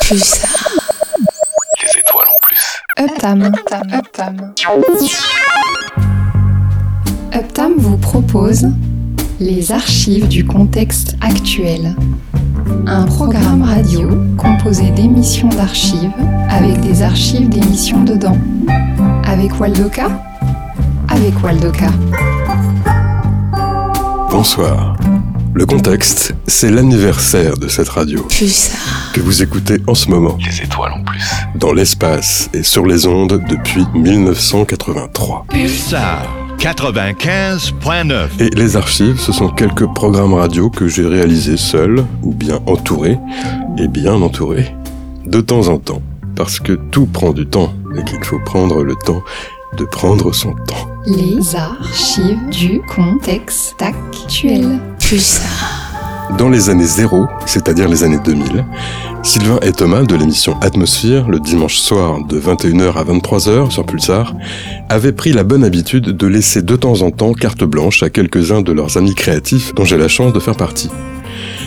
Pulsar. Les étoiles en plus. Uptam. Uptam. Uptam. Uptam vous propose les archives du contexte actuel. Un programme radio composé d'émissions d'archives avec des archives d'émissions dedans. Avec Waldoka? Avec Waldoka. Bonsoir. Le contexte, c'est l'anniversaire de cette radio Pulsar. Que vous écoutez en ce moment. Les étoiles en plus. Dans l'espace et sur les ondes depuis 1983. Pulsar 95.9. Et les archives, ce sont quelques programmes radio que j'ai réalisés seul ou bien entouré, et bien entouré, de temps en temps. Parce que tout prend du temps et qu'il faut prendre le temps de prendre son temps. Les archives du contexte actuel. Pulsar. Dans les années zéro, c'est-à-dire les années 2000, Sylvain et Thomas de l'émission Atmosphère, le dimanche soir de 21h à 23h sur Pulsar, avaient pris la bonne habitude de laisser de temps en temps carte blanche à quelques-uns de leurs amis créatifs dont j'ai la chance de faire partie.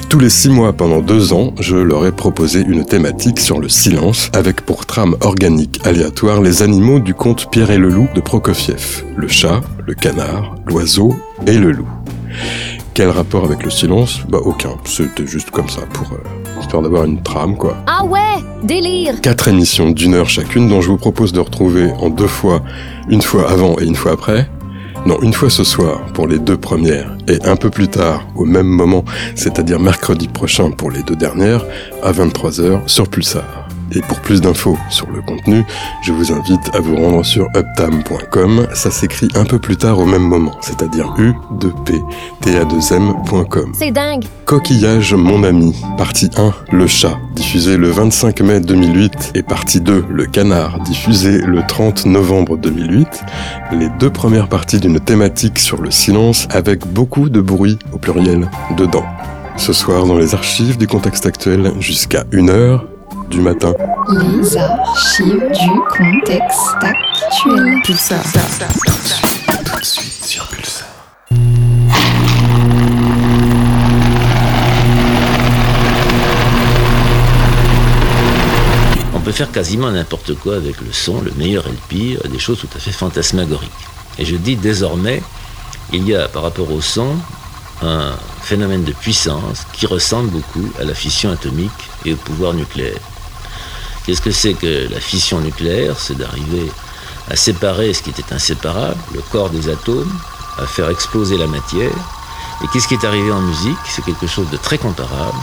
Tous les six mois pendant deux ans, je leur ai proposé une thématique sur le silence, avec pour trame organique aléatoire les animaux du conte Pierre et le loup de Prokofiev, le chat, le canard, l'oiseau et le loup. Quel rapport avec le silence? Bah aucun, c'était juste comme ça, pour euh, histoire d'avoir une trame quoi. Ah ouais, délire Quatre émissions d'une heure chacune dont je vous propose de retrouver en deux fois, une fois avant et une fois après. Non, une fois ce soir pour les deux premières et un peu plus tard au même moment, c'est-à-dire mercredi prochain pour les deux dernières, à 23h sur Pulsar. Et pour plus d'infos sur le contenu, je vous invite à vous rendre sur uptam.com. Ça s'écrit un peu plus tard au même moment, c'est-à-dire u 2 p t a 2 m.com. C'est dingue Coquillage mon ami, partie 1, le chat, diffusé le 25 mai 2008, et partie 2, le canard, diffusé le 30 novembre 2008, les deux premières parties d'une thématique sur le silence avec beaucoup de bruit au pluriel dedans. Ce soir dans les archives du contexte actuel jusqu'à 1h du matin. Les archives du contexte actuel. Pulsar. Tout de suite sur Pulsar. On peut faire quasiment n'importe quoi avec le son, le meilleur et le pire, des choses tout à fait fantasmagoriques. Et je dis désormais, il y a par rapport au son un phénomène de puissance qui ressemble beaucoup à la fission atomique et au pouvoir nucléaire. Qu'est-ce que c'est que la fission nucléaire? C'est d'arriver à séparer ce qui était inséparable, le corps des atomes, à faire exploser la matière. Et qu'est-ce qui est arrivé en musique? C'est quelque chose de très comparable,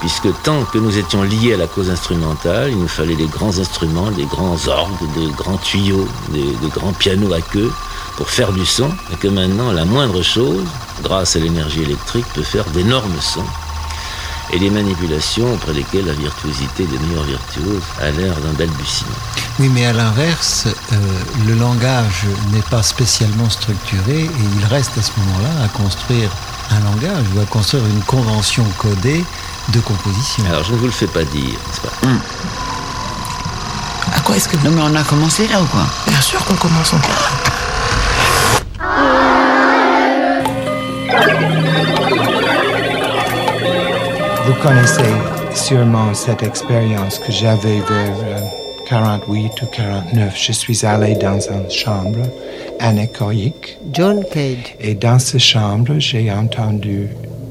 puisque tant que nous étions liés à la cause instrumentale, il nous fallait des grands instruments, des grands orgues, des grands tuyaux, des, grands pianos à queue pour faire du son, et que maintenant la moindre chose, grâce à l'énergie électrique, peut faire d'énormes sons. Et des manipulations auprès desquelles la virtuosité des meilleurs virtuoses a l'air d'un balbutiement. Oui, mais à l'inverse, euh, le langage n'est pas spécialement structuré et il reste à ce moment-là à construire un langage ou à construire une convention codée de composition. Alors je ne vous le fais pas dire, n'est-ce pas À quoi est-ce que... Non mais on a commencé là ou quoi Bien sûr qu'on commence encore. Vous connaissez sûrement cette expérience que j'avais vers euh, 48 ou 49. Je suis allé dans une chambre anéchoïque John Cage. et dans cette chambre, j'ai entendu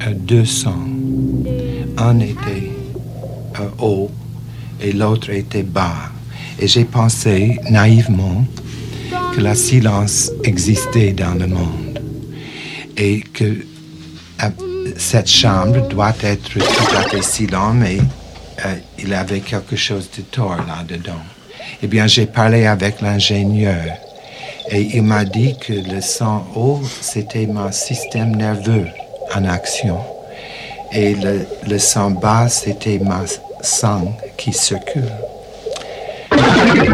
euh, deux sons. Un était euh, haut et l'autre était bas. Et j'ai pensé naïvement que le silence existait dans le monde et que cette chambre doit être tout à fait silente, mais euh, il avait quelque chose de tort là-dedans. Eh bien, j'ai parlé avec l'ingénieur et il m'a dit que le son haut, c'était mon système nerveux en action. Et le, son bas, c'était ma sang qui circule.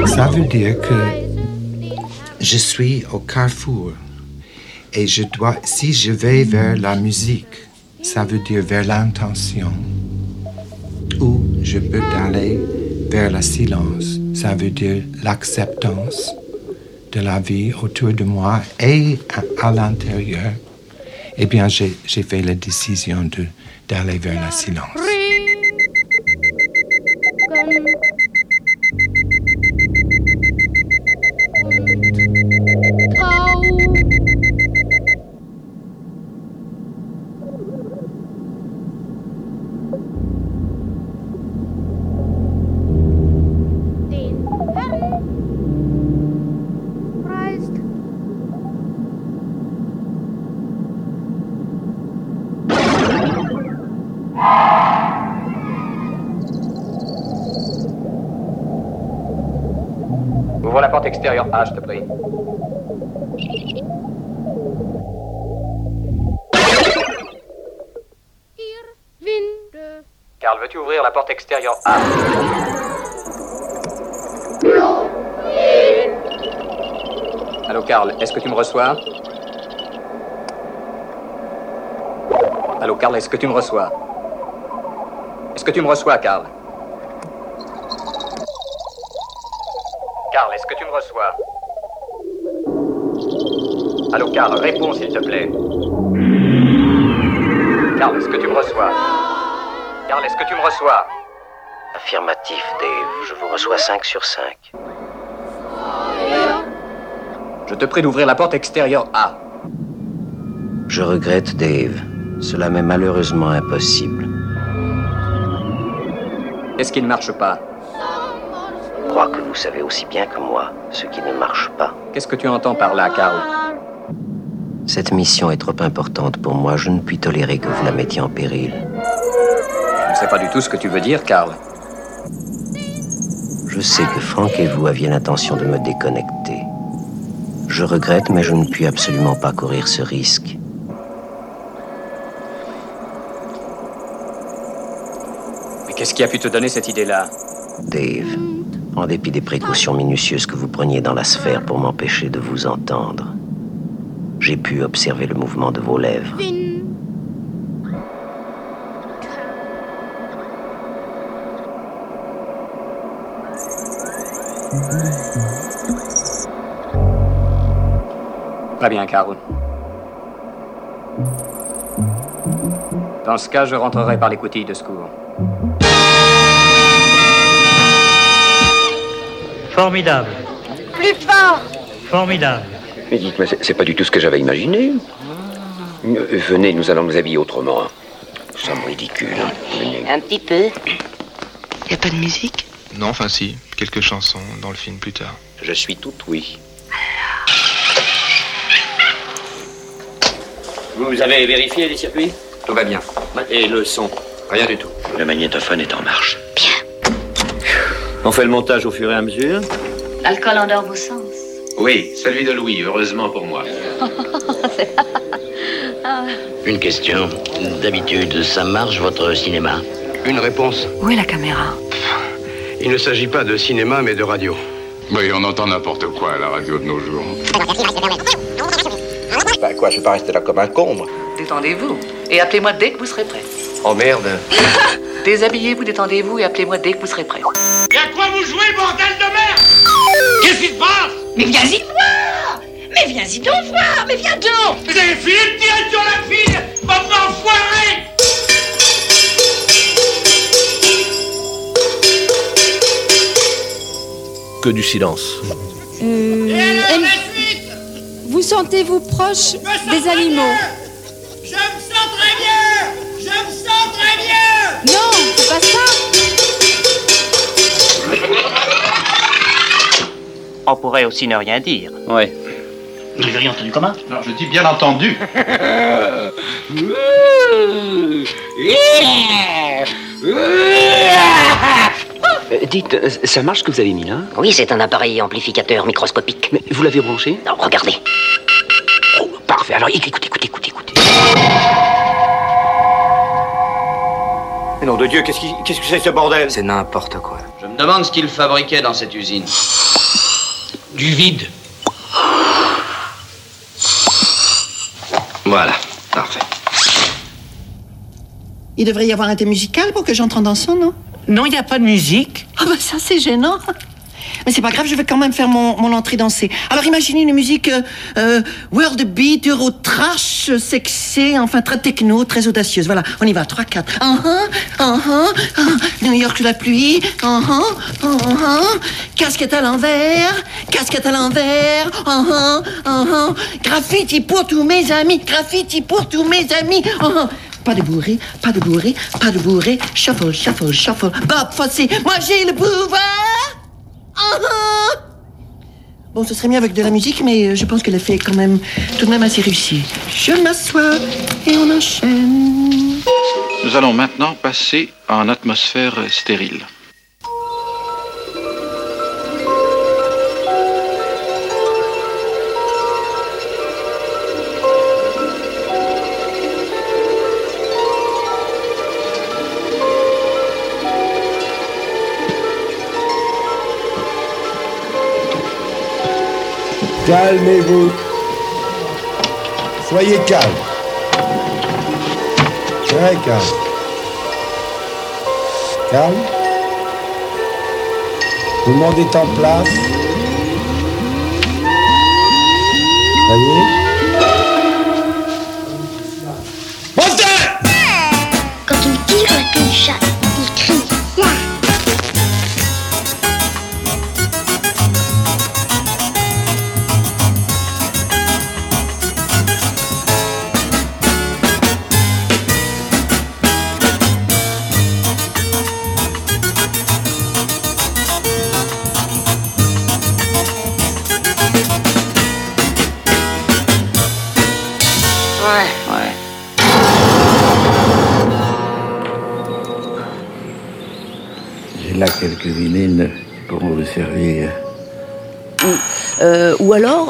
Ça veut dire que je suis au carrefour et je dois, si je vais vers la musique, ça veut dire vers l'intention. Ou je peux aller vers le silence, ça veut dire l'acceptance de la vie autour de moi et à, à l'intérieur. Eh bien, j'ai fait la décision d'aller vers le silence. A. Allô, Karl, est-ce que tu me reçois? Allô, Karl, est-ce que tu me reçois? Est-ce que tu me reçois, Karl? Karl, est-ce que tu me reçois? Allô, Karl, réponds s'il te plaît. Karl, est-ce que tu me reçois? Karl, est-ce que tu me reçois? Affirmatif, Dave. Je vous reçois 5 sur 5. Je te prie d'ouvrir la porte extérieure A. Je regrette, Dave. Cela m'est malheureusement impossible. Qu'est-ce qui ne marche pas? Je crois que vous savez aussi bien que moi ce qui ne marche pas. Qu'est-ce que tu entends par là, Karl Cette mission est trop importante pour moi. Je ne puis tolérer que vous la mettiez en péril. Je ne sais pas du tout ce que tu veux dire, Karl. Je sais que Franck et vous aviez l'intention de me déconnecter. Je regrette, mais je ne puis absolument pas courir ce risque. Mais qu'est-ce qui a pu te donner cette idée-là? Dave, en dépit des précautions minutieuses que vous preniez dans la sphère pour m'empêcher de vous entendre, j'ai pu observer le mouvement de vos lèvres. Très bien, Karl. Dans ce cas, je rentrerai par les coutilles de secours. Formidable. Plus fort. Formidable. Mais dites-moi, c'est pas du tout ce que j'avais imaginé. Venez, nous allons nous habiller autrement. Nous sommes ridicules. Venez. Un petit peu. Y a pas de musique? Non, enfin si, quelques chansons dans le film plus tard. Je suis tout oui. Vous avez vérifié les circuits? Tout va bien. Et le son? Rien du tout. Le magnétophone est en marche. On fait le montage au fur et à mesure? L'alcool endort vos sens. Oui, celui de Louis, heureusement pour moi. Une question. D'habitude, ça marche votre cinéma? Une réponse. Où est la caméra? Il ne s'agit pas de cinéma, mais de radio. Oui, on entend n'importe quoi à la radio de nos jours. Bah quoi, je vais pas rester là comme un con, moi. Détendez-vous. Et appelez-moi dès que vous serez prêt. Oh merde. Déshabillez-vous, détendez-vous et appelez-moi dès que vous serez prêt. Et à quoi vous jouez, bordel de merde? Qu'est-ce qui se passe? Mais viens-y voir Mais viens-y donc voir Mais viens donc Vous avez fini de tirer sur la fille Bande d'enfoirés Que du silence. Vous sentez-vous proche des animaux Je me sens très bien. Je me sens très bien. Non, c'est pas ça. On pourrait aussi ne rien dire. Ouais. Vous avez rien entendu comment Non, je dis bien entendu Euh, dites, euh, ça marche ce que vous avez mis là Oui, c'est un appareil amplificateur microscopique. Mais vous l'avez branché Non, regardez. Oh, parfait. Alors écoutez, écoutez, écoutez, écoutez. Mais nom de Dieu, qu'est-ce qui- qu'est-ce que c'est ce bordel? C'est n'importe quoi. Je me demande ce qu'il fabriquait dans cette usine. Du vide Voilà, parfait. Il devrait y avoir un thé musical pour que j'entre en dansant, non? Non, il n'y a pas de musique. Ah bah ça c'est gênant. Mais c'est pas grave, je vais quand même faire mon, mon entrée dansée. Alors imaginez une musique euh, euh, world beat, euro trash, sexy, enfin très techno, très audacieuse. Voilà, on y va, 3, 4. Uh -huh, uh -huh, New York sous la pluie. Uh -huh, uh -huh. Casquette à l'envers, casquette à l'envers. Uh -huh, uh -huh. Graffiti pour tous mes amis, graffiti pour tous mes amis. Pas de bourré, pas de bourré, pas de bourré. Shuffle, shuffle, shuffle. Bob Fosse, moi j'ai le pouvoir. Uh-huh. Bon, ce serait mieux avec de la musique, mais euh, je pense que l'effet est quand même tout de même assez réussi. Je m'assois et on enchaîne. Nous allons maintenant passer en atmosphère stérile. Calmez-vous. Soyez calme. Très calme. Calme. Tout le monde est en place. Ça y est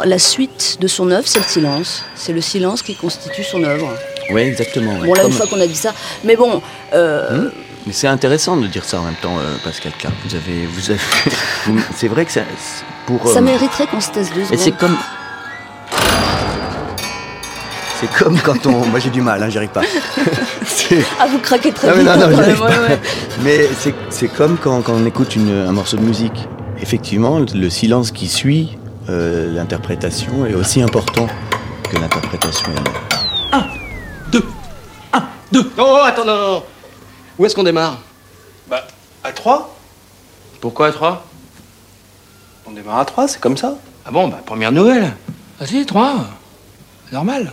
La suite de son œuvre, c'est le silence. C'est le silence qui constitue son œuvre. Oui, exactement. ouais. Bon, là, une fois qu'on a dit ça. Mais bon, euh, Hmm Mais c'est intéressant de dire ça en même temps, euh, Pascal K. Vous avez, vous avez, c'est vrai que ça, c'est pour. ça euh, mériterait qu'on se taise deux Mais secondes. c'est comme. C'est comme quand on. Moi j'ai du mal, hein, j'y arrive pas. Ah, vous craquez très non, mais vite. non, non, hein, arrive même, ouais. Mais c'est- c'est comme quand, quand on écoute une- un morceau de musique. Effectivement, le silence qui suit euh, l'interprétation est aussi important que l'interprétation elle-même. Deux. Oh, oh, attends, non, non, non. Où est-ce qu'on démarre? Bah, à 3 Pourquoi à 3 On démarre à 3, c'est comme ça. Ah bon, bah, première nouvelle. Vas-y, 3. Normal.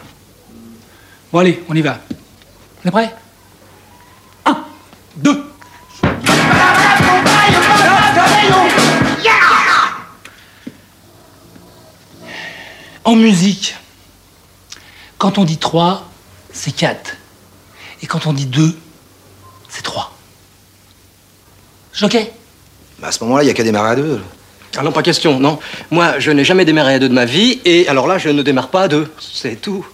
Bon, allez, on y va. On est prêt? 1, 2. En musique, quand on dit 3, c'est 4. Et quand on dit 2, c'est 3. Jockey Bah, à ce moment-là, il n'y a qu'à démarrer à deux. Ah non, pas question, non. Moi, je n'ai jamais démarré à deux de ma vie, et alors là, je ne démarre pas à deux. C'est tout.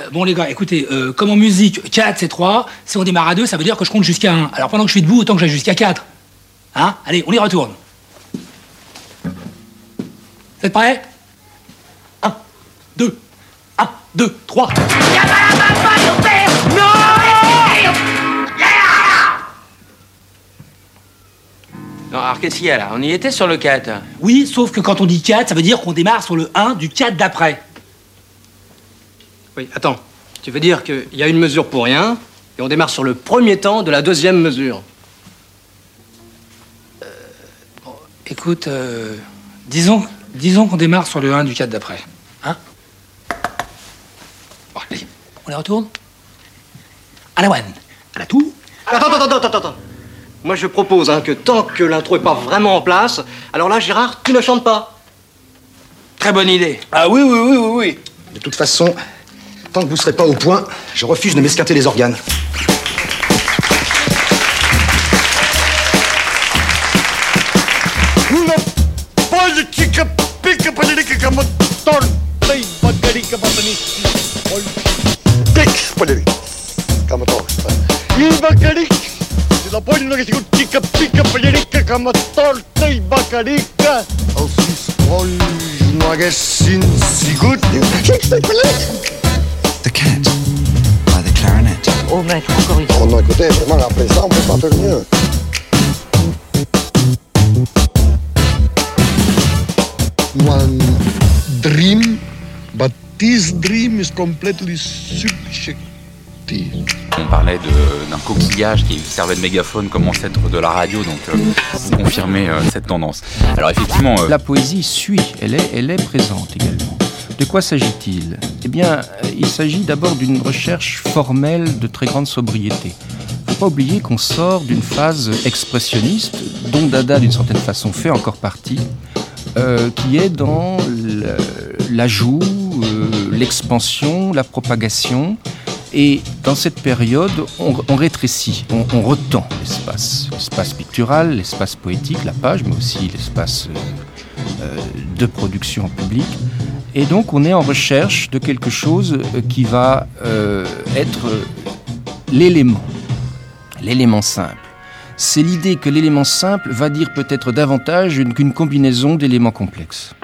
Euh, Bon les gars, écoutez, euh, comme en musique, 4 c'est 3, si on démarre à 2, ça veut dire que je compte jusqu'à 1. Alors pendant que je suis debout, autant que j'aille jusqu'à 4. Hein? Allez, on y retourne. Vous êtes prêts? 1, 2, 1, 2, 3. Non, alors qu'est-ce qu'il y a là? On y était sur le 4. Oui, sauf que quand on dit 4, ça veut dire qu'on démarre sur le 1 du 4 d'après. Oui, attends. Tu veux dire qu'il y a une mesure pour rien, et on démarre sur le premier temps de la deuxième mesure? Écoute, euh, disons, disons qu'on démarre sur le 1 du 4 d'après. Hein Bon, allez, on les retourne? À la one, à la two? Attends, attends, attends, attends, attends. Moi, je propose hein, que tant que l'intro est pas vraiment en place, alors là, Gérard, tu ne chantes pas. Très bonne idée. Ah oui, oui, oui, oui, oui. De toute façon, tant que vous serez pas au point, je refuse de m'esquinter les organes. Bacarica. Si la poli no que sigo chica pica politica como torta y bacarica. Als is poli no hagués sin sigut. The Cat by the Clarinet. Oh maître, encore une fois. Oh non, écoutez, vraiment, après ça, on peut pas faire mieux. one dream, but this dream is completely subjective. On parlait d'un coquillage qui servait de mégaphone comme ancêtre de la radio, donc euh, vous confirmez euh, cette tendance. Alors effectivement, euh, La poésie suit, elle est, elle est présente également. De quoi s'agit-il? Eh bien, euh, il s'agit d'abord d'une recherche formelle de très grande sobriété. Il ne faut pas oublier qu'on sort d'une phase expressionniste, dont Dada, d'une certaine façon, fait encore partie, qui est dans l'ajout, l'expansion, la propagation. Et dans cette période, on, rétrécit, on, retend l'espace. L'espace pictural, l'espace poétique, la page, mais aussi l'espace euh, euh, de production en public. Et donc on est en recherche de quelque chose euh, qui va être l'élément, l'élément simple. C'est l'idée que l'élément simple va dire peut-être davantage une- qu'une combinaison d'éléments complexes.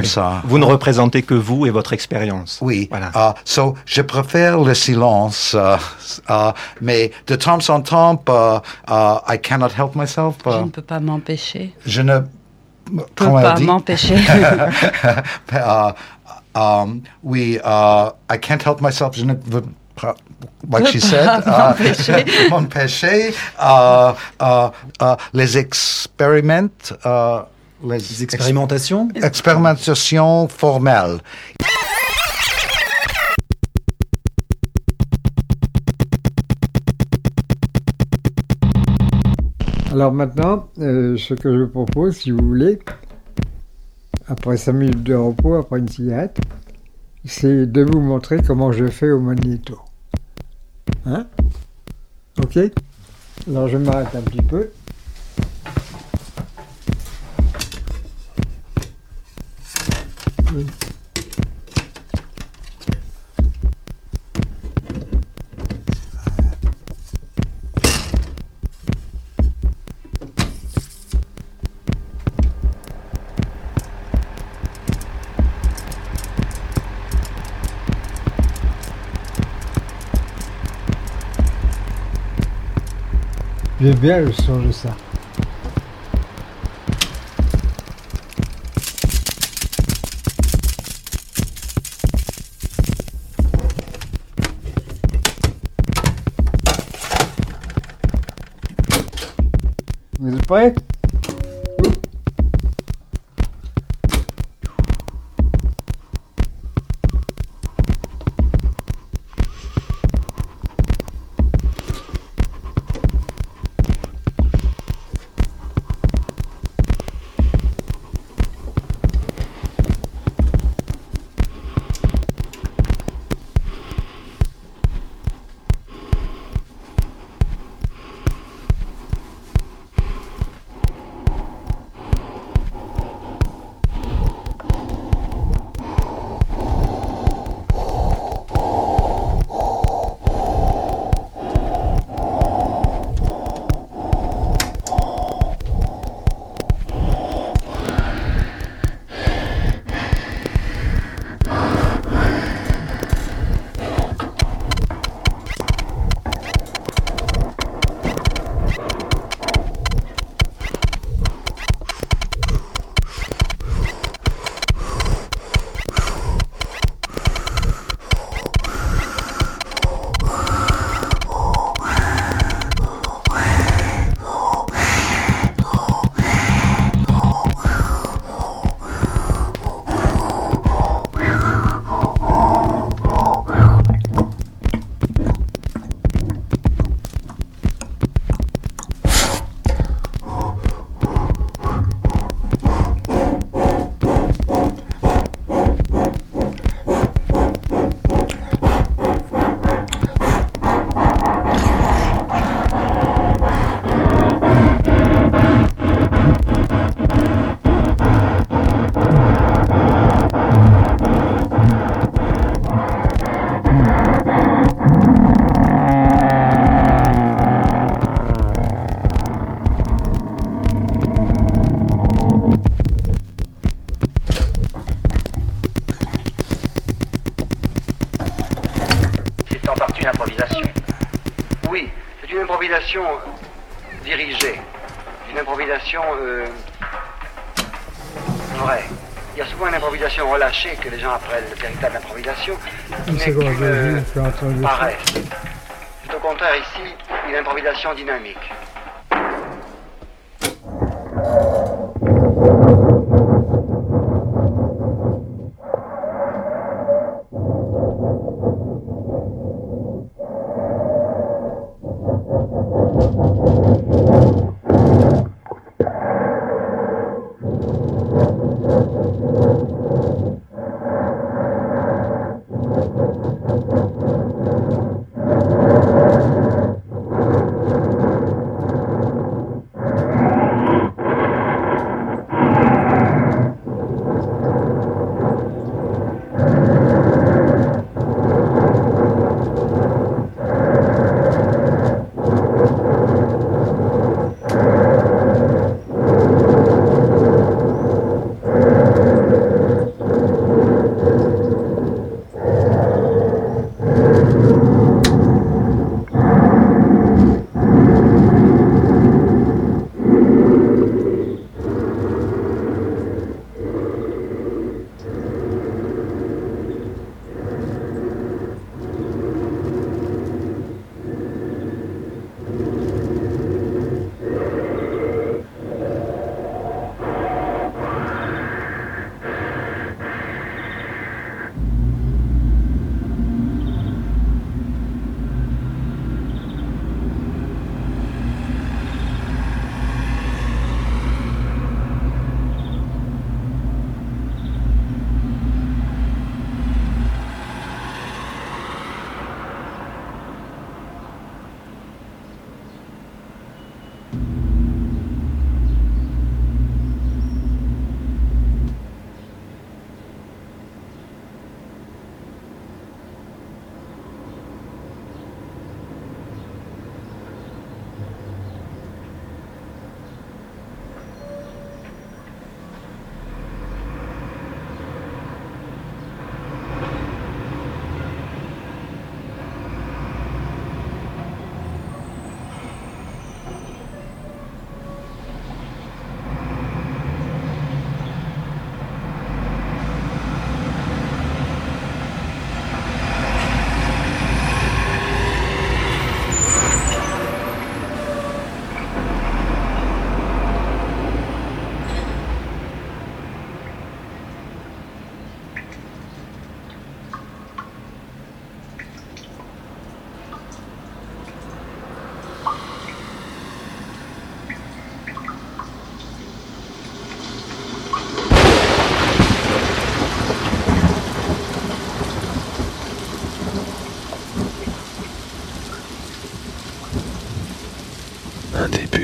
Comme ça. Vous ne représentez que vous et votre expérience. Oui. Voilà. Ah, so, je préfère le silence, euh, euh, mais de temps en temps, euh, I cannot help myself. Je ne peux pas m'empêcher. je ne peux pas m'empêcher. Um, oui, uh, I can't help myself. Je ne veux pas, like Peux she pas said, uh, m'empêcher. m'empêcher. Uh, uh, uh, les expériments, uh, les expérimentations? expérimentations formelles. Alors maintenant, euh, ce que je propose, si vous voulez, après 5 minutes de repos, après une cigarette, c'est de vous montrer comment je fais au magnéto. Hein? Ok? Alors je m'arrête un petit peu. J'aime bien le son de ça. Vous improvisation euh, dirigée, une improvisation euh, vraie. Il y a souvent une improvisation relâchée que les gens appellent le véritable improvisation, mais qui paraît. C'est au contraire ici une improvisation dynamique.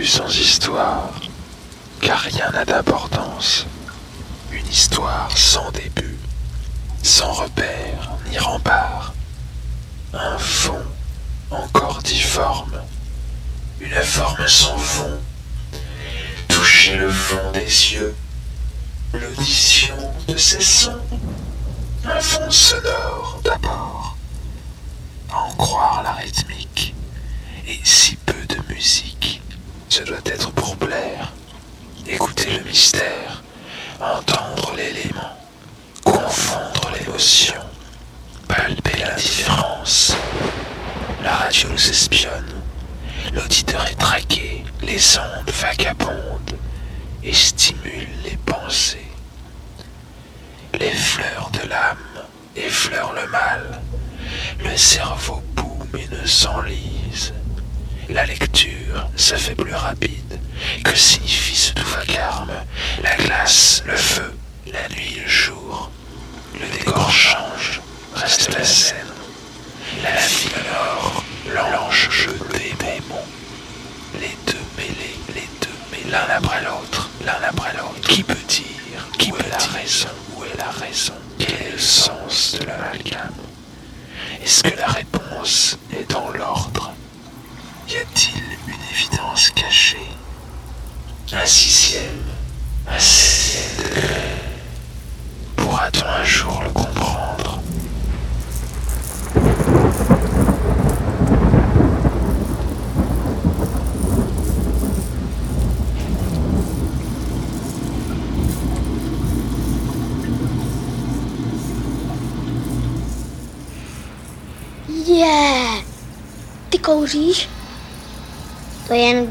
sans histoire, car rien n'a d'importance. Une histoire sans début, sans repère ni rempart. Un fond encore difforme, une forme sans fond. Toucher le fond des yeux, l'audition de ses sons, un fond sonore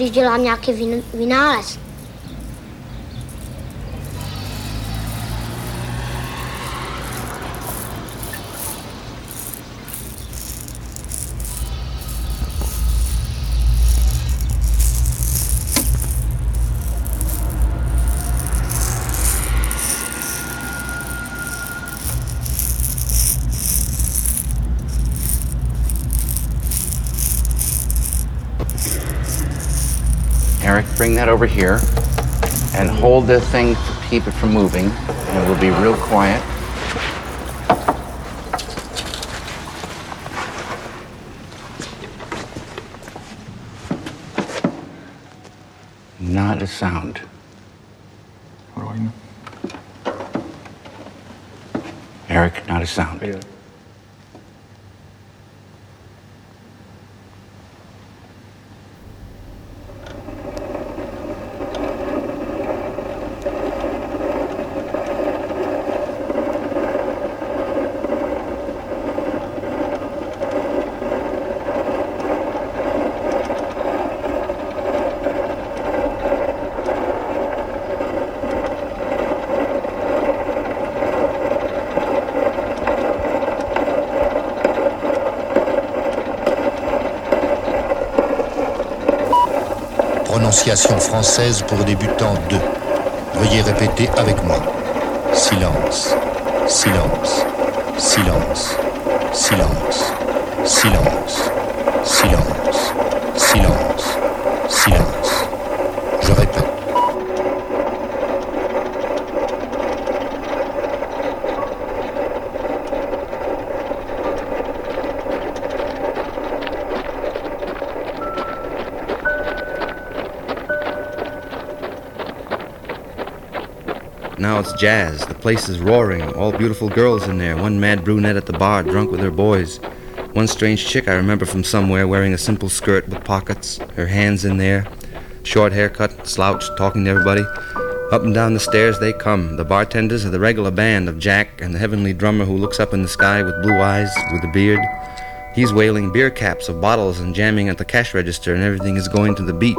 když dělám nějaký vyn- vynález. Bring that over here and hold the thing to keep it from moving. And we'll be real quiet. Not a sound. What do I know? Eric, not a sound. Prononciation française pour débutants 2. Veuillez répéter avec moi. Silence, silence, silence, silence, silence, silence, silence, silence. Now it's jazz. The place is roaring. All beautiful girls in there. One mad brunette at the bar, drunk with her boys. One strange chick I remember from somewhere wearing a simple skirt with pockets, her hands in there. Short haircut, slouched, talking to everybody. Up and down the stairs they come. The bartenders are the regular band of Jack and the heavenly drummer who looks up in the sky with blue eyes, with a beard. He's wailing beer caps of bottles and jamming at the cash register, and everything is going to the beat.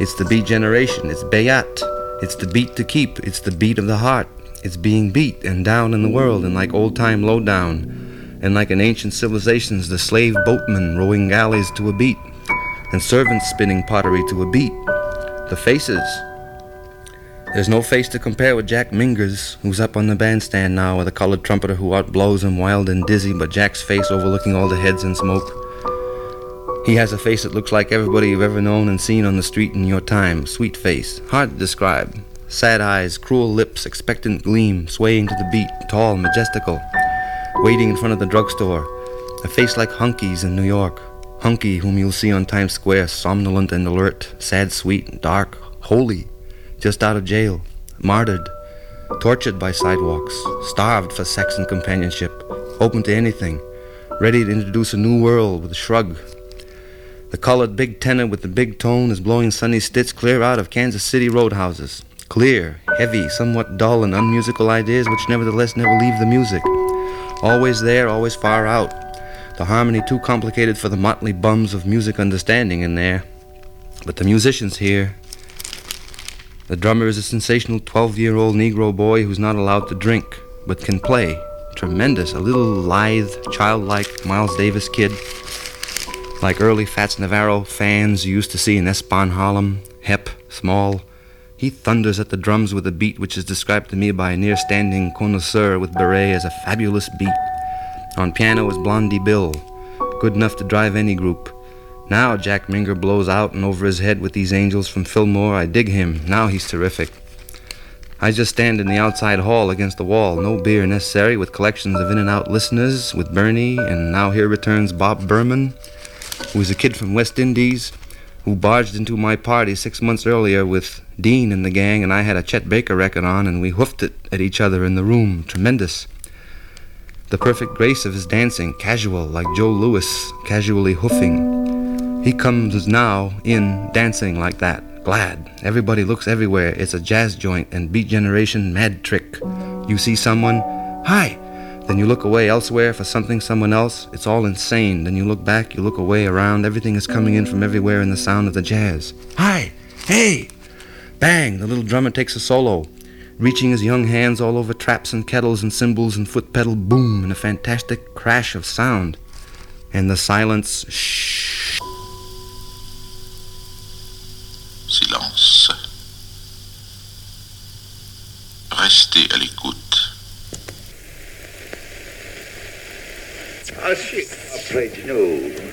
It's the beat generation. It's Bayat. It's the beat to keep. It's the beat of the heart. It's being beat and down in the world, and like old time lowdown, and like in ancient civilizations, the slave boatmen rowing galleys to a beat, and servants spinning pottery to a beat. The faces. There's no face to compare with Jack Mingers, who's up on the bandstand now with a colored trumpeter who outblows him wild and dizzy, but Jack's face overlooking all the heads and smoke. He has a face that looks like everybody you've ever known and seen on the street in your time. Sweet face, hard to describe. Sad eyes, cruel lips, expectant gleam, swaying to the beat, tall, majestical. Waiting in front of the drugstore. A face like Hunky's in New York. Hunky, whom you'll see on Times Square, somnolent and alert, sad, sweet, dark, holy, just out of jail, martyred, tortured by sidewalks, starved for sex and companionship, open to anything, ready to introduce a new world with a shrug, the colored big tenor with the big tone is blowing Sonny Stitz clear out of Kansas City roadhouses. Clear, heavy, somewhat dull and unmusical ideas which nevertheless never leave the music. Always there, always far out. The harmony too complicated for the motley bums of music understanding in there. But the musicians here. The drummer is a sensational 12 year old Negro boy who's not allowed to drink, but can play. Tremendous, a little lithe, childlike Miles Davis kid like early Fats Navarro fans you used to see in Espan Harlem, Hep, Small. He thunders at the drums with a beat which is described to me by a near standing connoisseur with beret as a fabulous beat. On piano is Blondie Bill, good enough to drive any group. Now Jack Minger blows out and over his head with these angels from Fillmore. I dig him. Now he's terrific. I just stand in the outside hall against the wall, no beer necessary, with collections of in and out listeners, with Bernie, and now here returns Bob Berman who was a kid from West Indies who barged into my party six months earlier with Dean and the gang, and I had a Chet Baker record on, and we hoofed it at each other in the room. Tremendous. The perfect grace of his dancing, casual, like Joe Lewis, casually hoofing. He comes now in dancing like that, glad. Everybody looks everywhere. It's a jazz joint and beat generation mad trick. You see someone, hi, Then you look away elsewhere for something, someone else. It's all insane. Then you look back, you look away around. Everything is coming in from everywhere in the sound of the jazz. Hi! Hey! Bang! The little drummer takes a solo, reaching his young hands all over traps and kettles and cymbals and foot pedal. Boom! And a fantastic crash of sound. And the silence. Shh. Silence. Restez à l'écoute. I see. Afraid to know.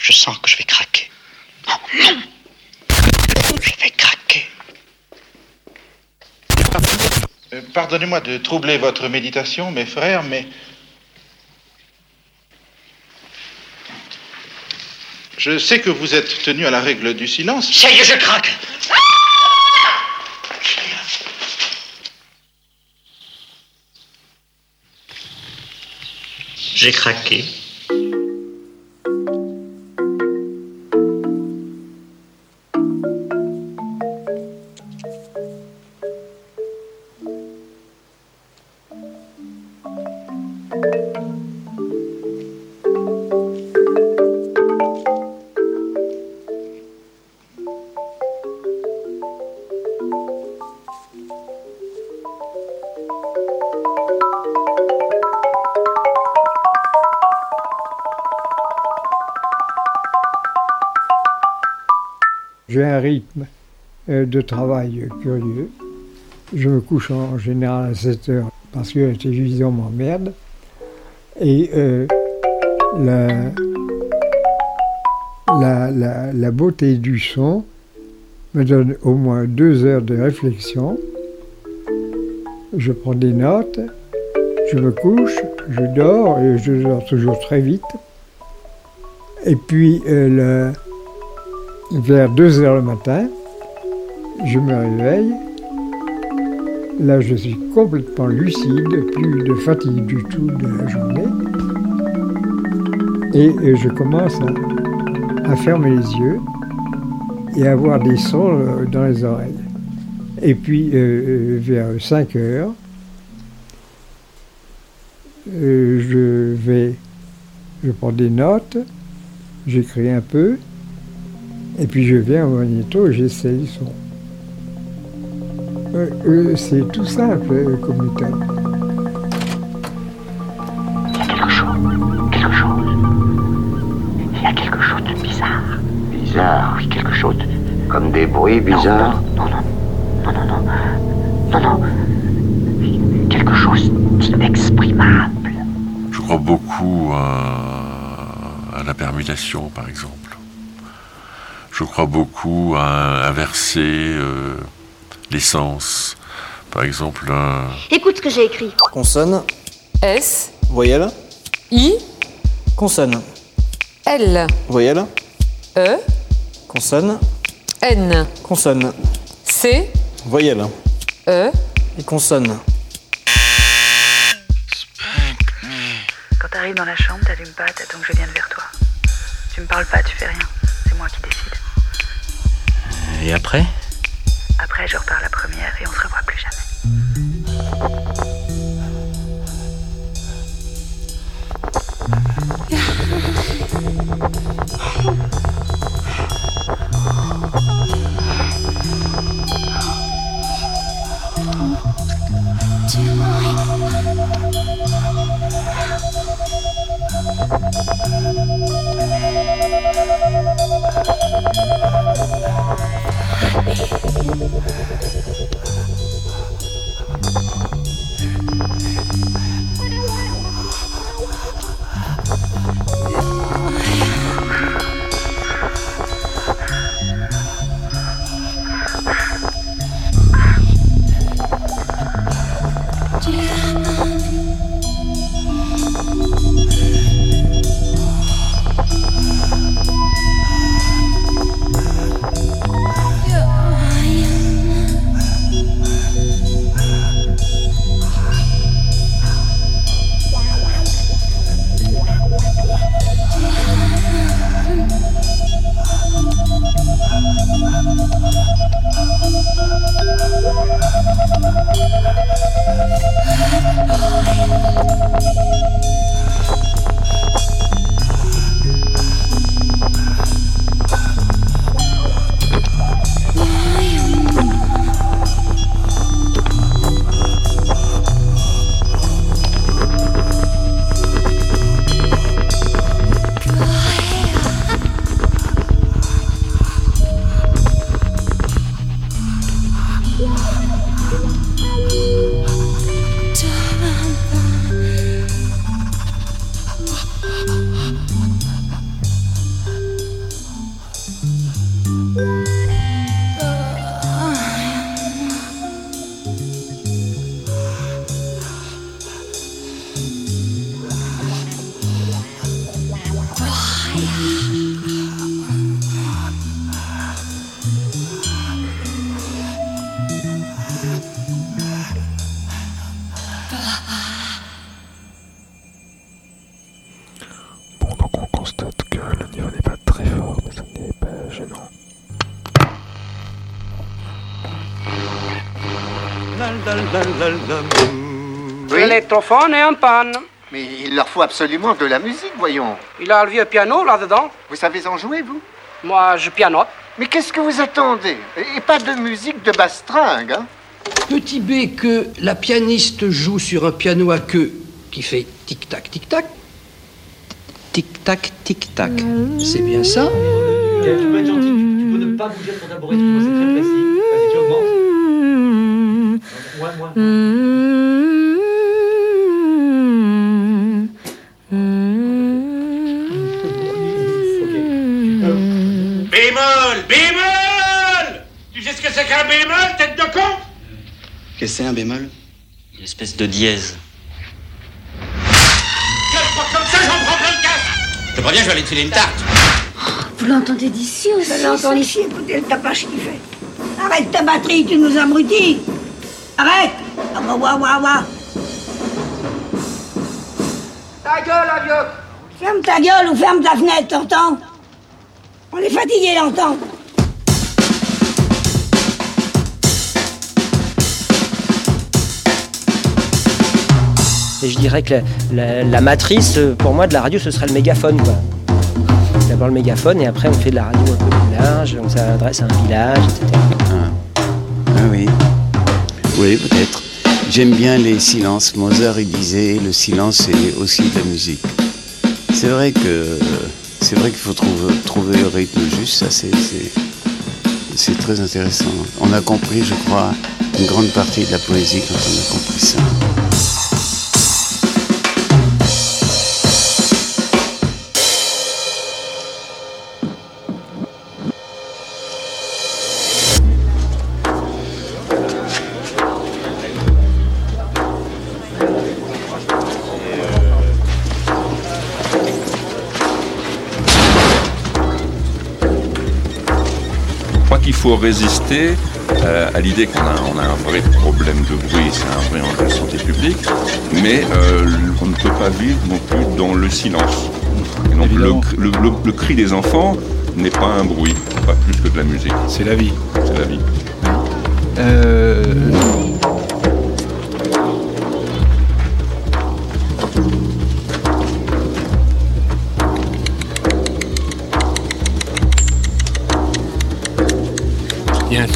Je sens que je vais craquer. Non, non Je vais craquer. Euh, Pardonnez-moi de troubler votre méditation, mes frères, mais... Je sais que vous êtes tenus à la règle du silence. Ça y est, je craque J'ai craqué. Rythme euh, de travail curieux. Je me couche en général à 7 heures parce que la télévision m'emmerde. Et euh, la, la, la- beauté du son me donne au moins deux heures de réflexion. Je prends des notes, je me couche, je dors, et je dors toujours très vite. Et puis, euh, le- vers 2 heures le matin, je me réveille. Là, je suis complètement lucide, plus de fatigue du tout de la journée. Et euh, je commence à, fermer les yeux et à avoir des sons euh, dans les oreilles. Et puis, euh, vers 5 heures, je vais, je prends des notes, j'écris un peu, et puis je viens au magnéto et j'essaie le son. Euh, euh, c'est tout simple euh, comme méthode. Il y a quelque chose de bizarre. Bizarre. Oui, quelque chose de... Comme des bruits bizarres. Non, non, non, non, non, non, non. Quelque chose d'inexprimable. Je crois beaucoup à, à la permutation, par exemple. Je crois beaucoup à inverser euh, l'essence. Par exemple, un, Écoute ce que j'ai écrit. Consonne. S, Voyelle. I, Consonne. L, Voyelle. E, Consonne. N, Consonne. C, Voyelle. E, Et consonne. Quand t'arrives dans la chambre, t'allumes pas, t'attends que je vienne vers toi. Tu me parles pas, tu fais rien. C'est moi qui décide. Et après Après, je repars la première et on se revoit plus jamais. You. Bon, donc on constate que le niveau n'est pas très fort, mais ça n'est pas gênant. L'électrophone est en panne. Mais il leur faut absolument de la musique, voyons. Il a un vieux piano là-dedans. Vous savez en jouer, vous? Moi, je pianote. Mais qu'est-ce que vous attendez? Et pas de musique de bastringue, hein? Petit B que la pianiste joue sur un piano à queue qui fait tic-tac, tic-tac. Tic-tac, tic-tac. C'est bien ça Tu peux être gentil, tu peux ne pas bouger ton tabouret, c'est très précis. Vas-y, tu augmentes. Moi, moi, Qu'un bémol, tête de con Qu'est-ce que c'est un bémol Une espèce de dièse. Pas comme ça, j'en prends plein le casque Je te préviens, je vais aller te filer une tarte. Vous l'entendez d'ici aussi Je l'entends ici, écoutez le tapage qu'il fait. Arrête ta batterie, tu nous abrutis Arrête Ah bah ouah ouah ouah Ta gueule, aviot Ferme ta gueule ou ferme ta fenêtre, t'entends? On est fatigué d'entendre. Et je dirais que la, matrice, euh, pour moi, de la radio, ce serait le mégaphone. D'abord le mégaphone, et après, on fait de la radio un peu plus large, donc ça adresse à un village, etc. Ah oui. Oui, peut-être. J'aime bien les silences. Mozart, il disait, le silence est aussi de la musique. C'est vrai que c'est vrai qu'il faut trouver, trouver le rythme juste. Ça, c'est- c'est très intéressant. On a compris, je crois, une grande partie de la poésie quand on a compris ça. Faut résister euh, à l'idée qu'on a, on a un vrai problème de bruit, c'est un vrai enjeu de santé publique, mais euh, on ne peut pas vivre non plus dans le silence. Et donc le, cr- le- le- le cri des enfants n'est pas un bruit, pas plus que de la musique. C'est la vie. C'est la vie. Euh,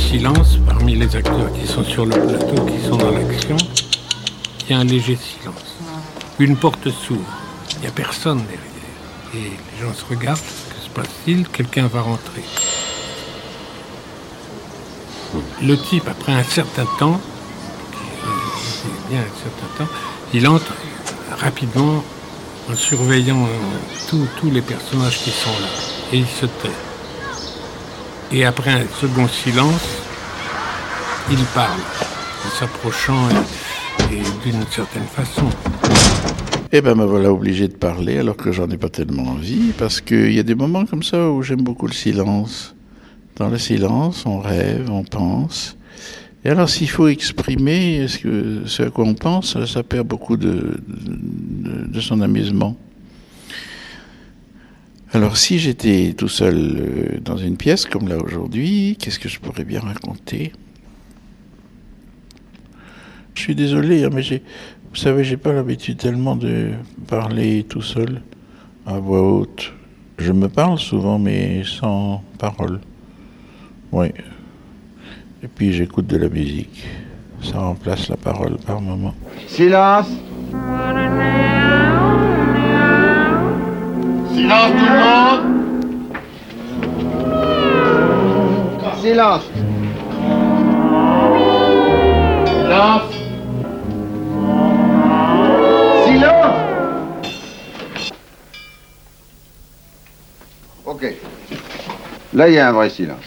silence parmi les acteurs qui sont sur le plateau, qui sont dans l'action. Il y a un léger silence. Une porte s'ouvre. Il n'y a personne derrière. Et les gens se regardent. Que se passe-t-il? Quelqu'un va rentrer. Le type, après un certain temps, un certain temps, il entre rapidement en surveillant euh, tous les personnages qui sont là. Et il se tait. Et après un second silence, il parle, en s'approchant et, d'une certaine façon. Eh ben me voilà obligé de parler alors que j'en ai pas tellement envie, parce qu'il y a des moments comme ça où j'aime beaucoup le silence. Dans le silence, on rêve, on pense. Et alors s'il faut exprimer ce, que, à quoi on pense, ça perd beaucoup de, de son amusement. Alors si j'étais tout seul euh, dans une pièce comme là aujourd'hui, qu'est-ce que je pourrais bien raconter? Je suis désolé, hein, mais vous savez, j'ai pas l'habitude tellement de parler tout seul à voix haute. Je me parle souvent, mais sans parole. Oui. Et puis j'écoute de la musique. Ça remplace la parole par moment. Silence Silence tout le monde Silence Silence Silence Ok. Là, il y a un vrai silence.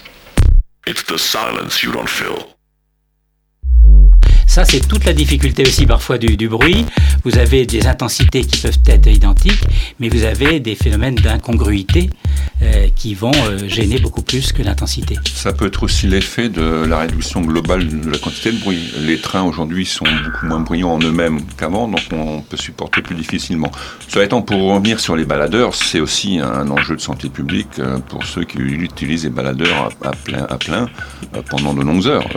It's the silence you don't feel. Ça, c'est toute la difficulté aussi parfois du, du bruit. Vous avez des intensités qui peuvent être identiques, mais vous avez des phénomènes d'incongruité qui vont euh, gêner beaucoup plus que l'intensité. Ça peut être aussi l'effet de la réduction globale de la quantité de bruit. Les trains aujourd'hui sont beaucoup moins bruyants en eux-mêmes qu'avant, donc on peut supporter plus difficilement. Cela étant, pour revenir sur les baladeurs, c'est aussi un enjeu de santé publique euh, pour ceux qui utilisent les baladeurs à, plein, euh, pendant de longues heures.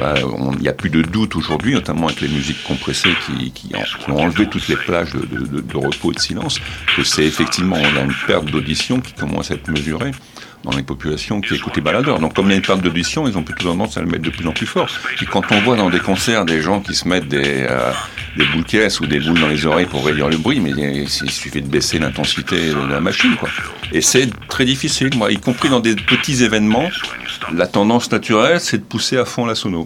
Il n'y a plus de doute aujourd'hui, notamment avec les musiques compressées qui, ont enlevé toutes les plages de, repos et de silence, que c'est effectivement on une perte d'audition qui commence à être mesurée dans les populations qui écoutent les baladeurs. Donc comme il y a une perte d'audition, ils ont plutôt tendance à le mettre de plus en plus fort. Et quand on voit dans des concerts des gens qui se mettent des, euh, des boules caisses ou des boules dans les oreilles pour réduire le bruit, mais il suffit de baisser l'intensité de la machine. Quoi. Et c'est très difficile, moi, y compris dans des petits événements, la tendance naturelle, c'est de pousser à fond la sono.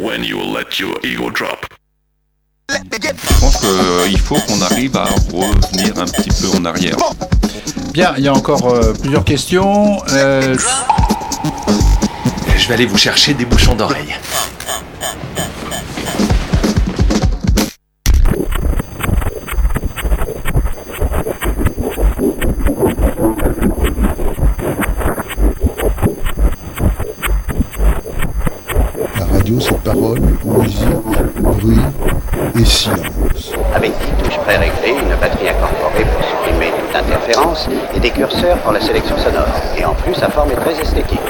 Je pense qu'il faut qu'on arrive à revenir un petit peu en arrière. Bien, il y a encore euh, plusieurs questions. Euh, Je vais aller vous chercher des bouchons d'oreilles. La radio, c'est parole, musique, bruit et silence. Avec 10 touches pré-réglées, une batterie incorporée pour supprimer toute interférence et des curseurs pour la sélection sonore. Et en plus, sa forme est très esthétique.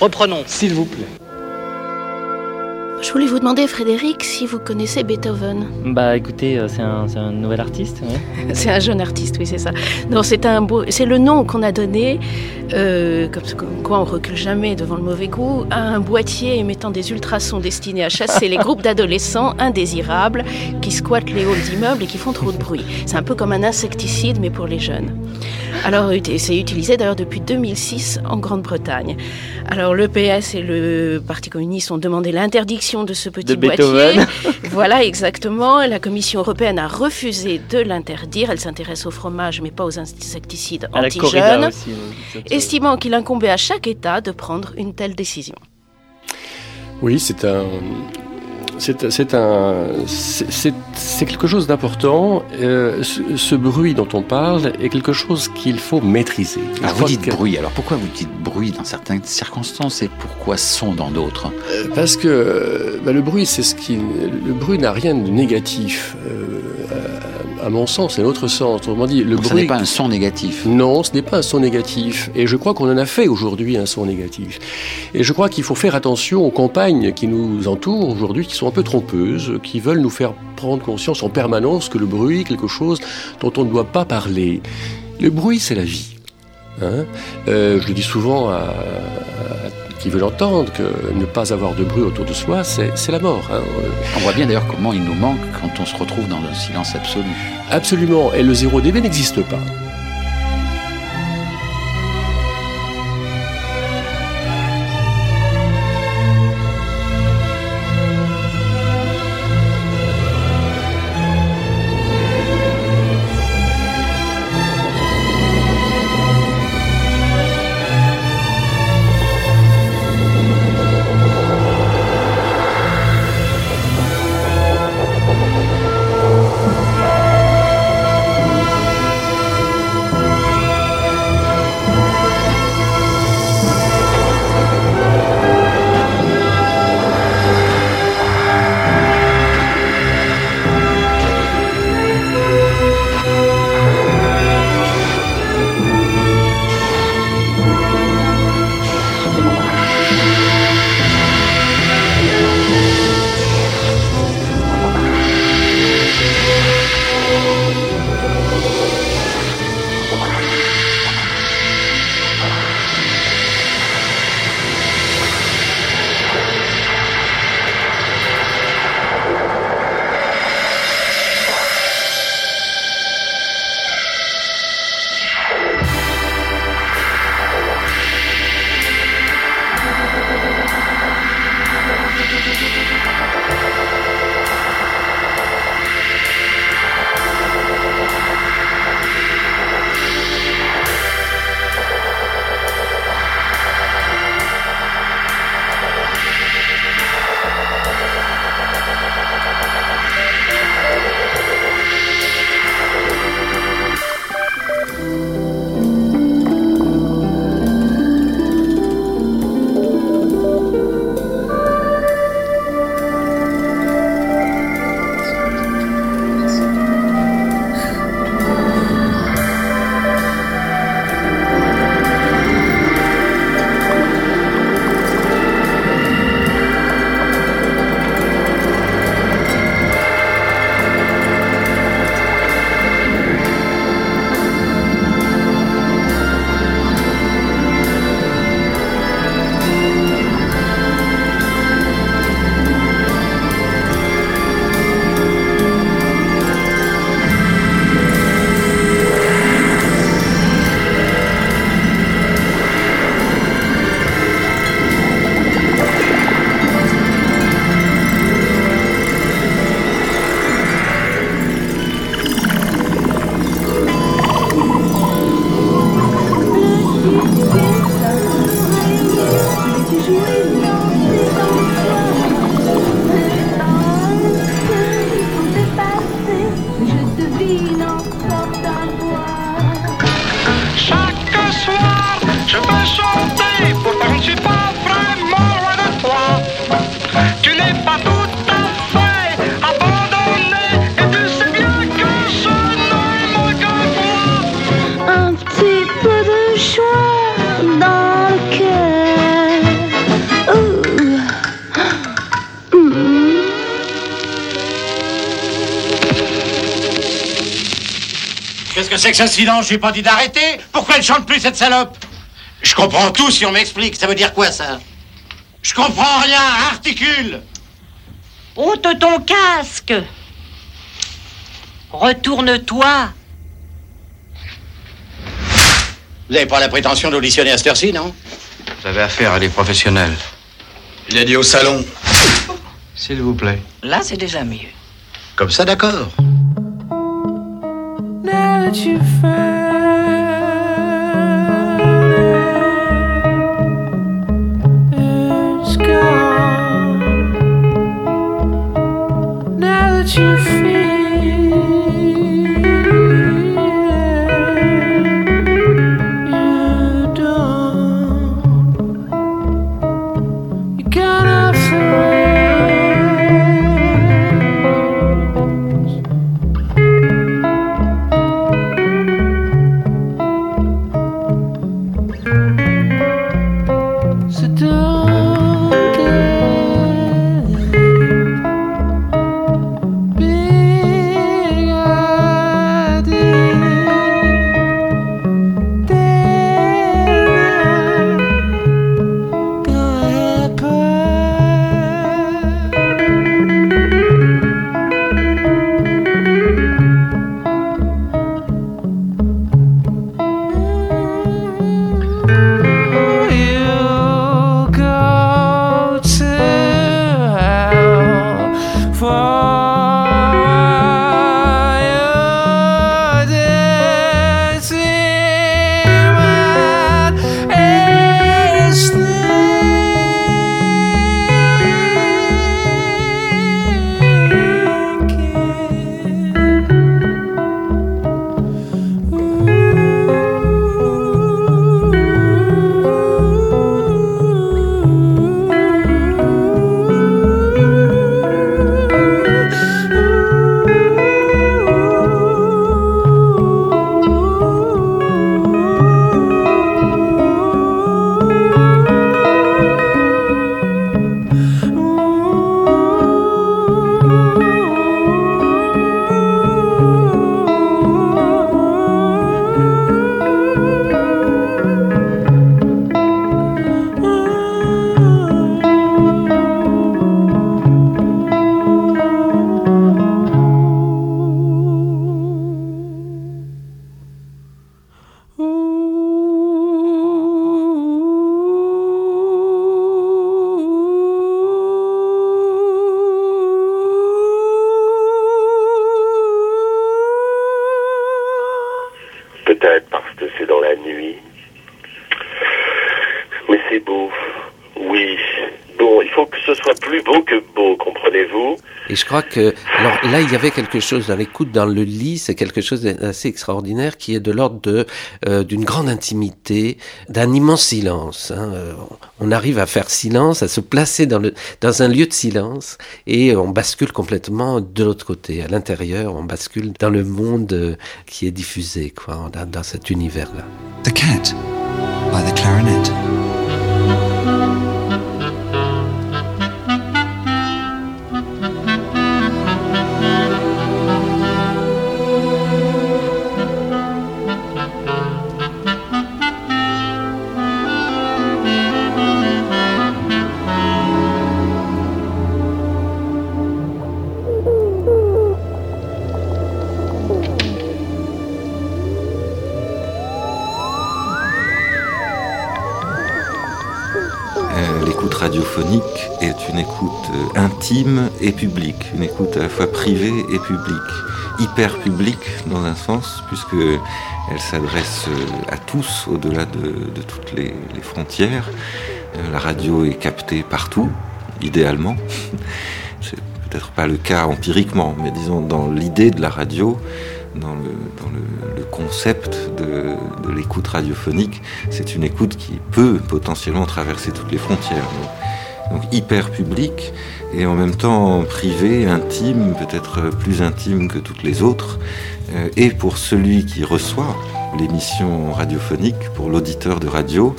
Reprenons. S'il vous plaît. Voulais vous demander, Frédéric, si vous connaissez Beethoven. Bah écoutez, euh, c'est un, nouvel artiste. ouais. C'est un jeune artiste, oui, c'est ça. Non, c'est un beau, c'est le nom qu'on a donné, euh, comme, comme quoi on recule jamais devant le mauvais goût, à un boîtier émettant des ultrasons destinés à chasser les groupes d'adolescents indésirables qui squattent les halls d'immeubles et qui font trop de bruit. C'est un peu comme un insecticide, mais pour les jeunes. Alors, c'est utilisé d'ailleurs depuis 2006 en Grande-Bretagne. Alors, le PS et le Parti communiste ont demandé l'interdiction de ce petit De boîtier. Voilà, exactement. La Commission européenne a refusé de l'interdire. Elle s'intéresse au fromage, mais pas aux insecticides anti-jeunes, aussi. surtout. estimant qu'il incombait à chaque État de prendre une telle décision. Oui, c'est un. C'est un. c'est- quelque chose d'important. Euh, ce, ce bruit dont on parle est quelque chose qu'il faut maîtriser. Je Alors vous dites que- bruit, alors pourquoi vous dites bruit dans certaines circonstances et pourquoi son dans d'autres? Euh, Parce que euh, bah, le bruit, c'est ce qui. Le bruit n'a rien de négatif. euh, à, mon sens, à notre sens. Autrement dit, le Donc, bruit. n'est pas un son négatif. Non, ce n'est pas un son négatif. Et je crois qu'on en a fait aujourd'hui un son négatif. Et je crois qu'il faut faire attention aux campagnes qui nous entourent aujourd'hui, qui sont un peu trompeuses, qui veulent nous faire prendre conscience en permanence que le bruit est quelque chose dont on ne doit pas parler. Le bruit, c'est la vie. Hein Euh, je le dis souvent à, à qui veulent entendre que ne pas avoir de bruit autour de soi, c'est c'est la mort. hein. On voit bien d'ailleurs comment il nous manque quand on se retrouve dans le silence absolu. Absolument. Et le zéro dB n'existe pas. Que c'est que ce silence J'ai pas dit d'arrêter. Pourquoi elle chante plus, cette salope? Je comprends tout si on m'explique. Ça veut dire quoi, ça? Je comprends rien. Articule. Ôte ton casque. Retourne-toi. Vous n'avez pas la prétention d'auditionner à cette heure-ci, non? Vous avez affaire à des professionnels. Il a dit au salon. S'il vous plaît. Là, c'est déjà mieux. Comme ça, d'accord. Now that you found c'est beau. Oui. Bon, il faut que ce soit plus beau que beau, comprenez-vous? Et je crois que, alors là, il y avait quelque chose dans l'écoute, dans le lit, c'est quelque chose d'assez extraordinaire qui est de l'ordre de euh, d'une grande intimité, d'un immense silence. hein. Euh, On arrive à faire silence, à se placer dans le dans un lieu de silence, et on bascule complètement de l'autre côté, à l'intérieur, on bascule dans le monde euh, qui est diffusé, quoi, dans, dans cet univers-là. The Cat by the Clarinet. Et publique, une écoute à la fois privée et publique, hyper publique dans un sens, puisque elle s'adresse euh, à tous au-delà de, toutes les, frontières. Euh, La radio est captée partout, idéalement. C'est peut-être pas le cas empiriquement, mais disons dans l'idée de la radio, dans le, concept de, l'écoute radiophonique, c'est une écoute qui peut potentiellement traverser toutes les frontières. Donc, hyper public et en même temps privé, intime, peut-être plus intime que toutes les autres. Euh, et pour celui qui reçoit l'émission radiophonique, pour l'auditeur de radio,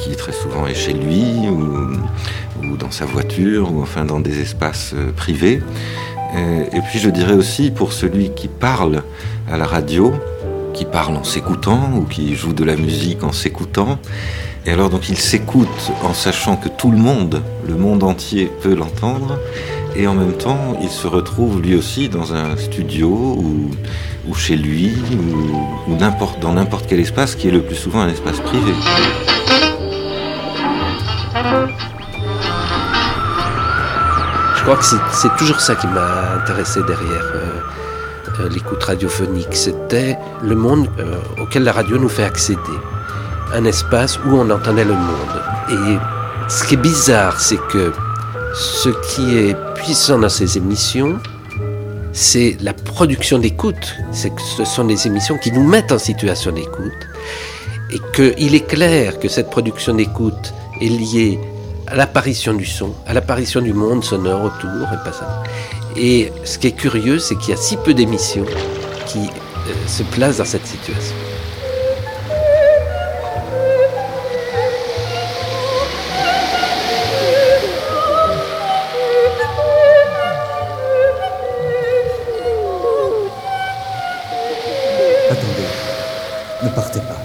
qui très souvent est chez lui ou, dans sa voiture ou enfin dans des espaces euh, privés. Euh, et puis je dirais aussi pour celui qui parle à la radio, qui parlent en s'écoutant ou qui jouent de la musique en s'écoutant. Et alors donc il s'écoute en sachant que tout le monde, le monde entier peut l'entendre. Et en même temps, il se retrouve lui aussi dans un studio ou, chez lui ou, dans n'importe quel espace qui est le plus souvent un espace privé. Je crois que c'est- toujours ça qui m'a intéressé derrière euh, l'écoute radiophonique. C'était le monde euh, auquel la radio nous fait accéder. Un espace où on entendait le monde. Et ce qui est bizarre, c'est que ce qui est puissant dans ces émissions, c'est la production d'écoute. C'est que ce sont des émissions qui nous mettent en situation d'écoute. Et qu'il est clair que cette production d'écoute est liée à l'apparition du son, à l'apparition du monde sonore autour, et pas ça. Et ce qui est curieux, c'est qu'il y a si peu d'émissions qui euh, se placent dans cette situation. Attendez, ne partez pas.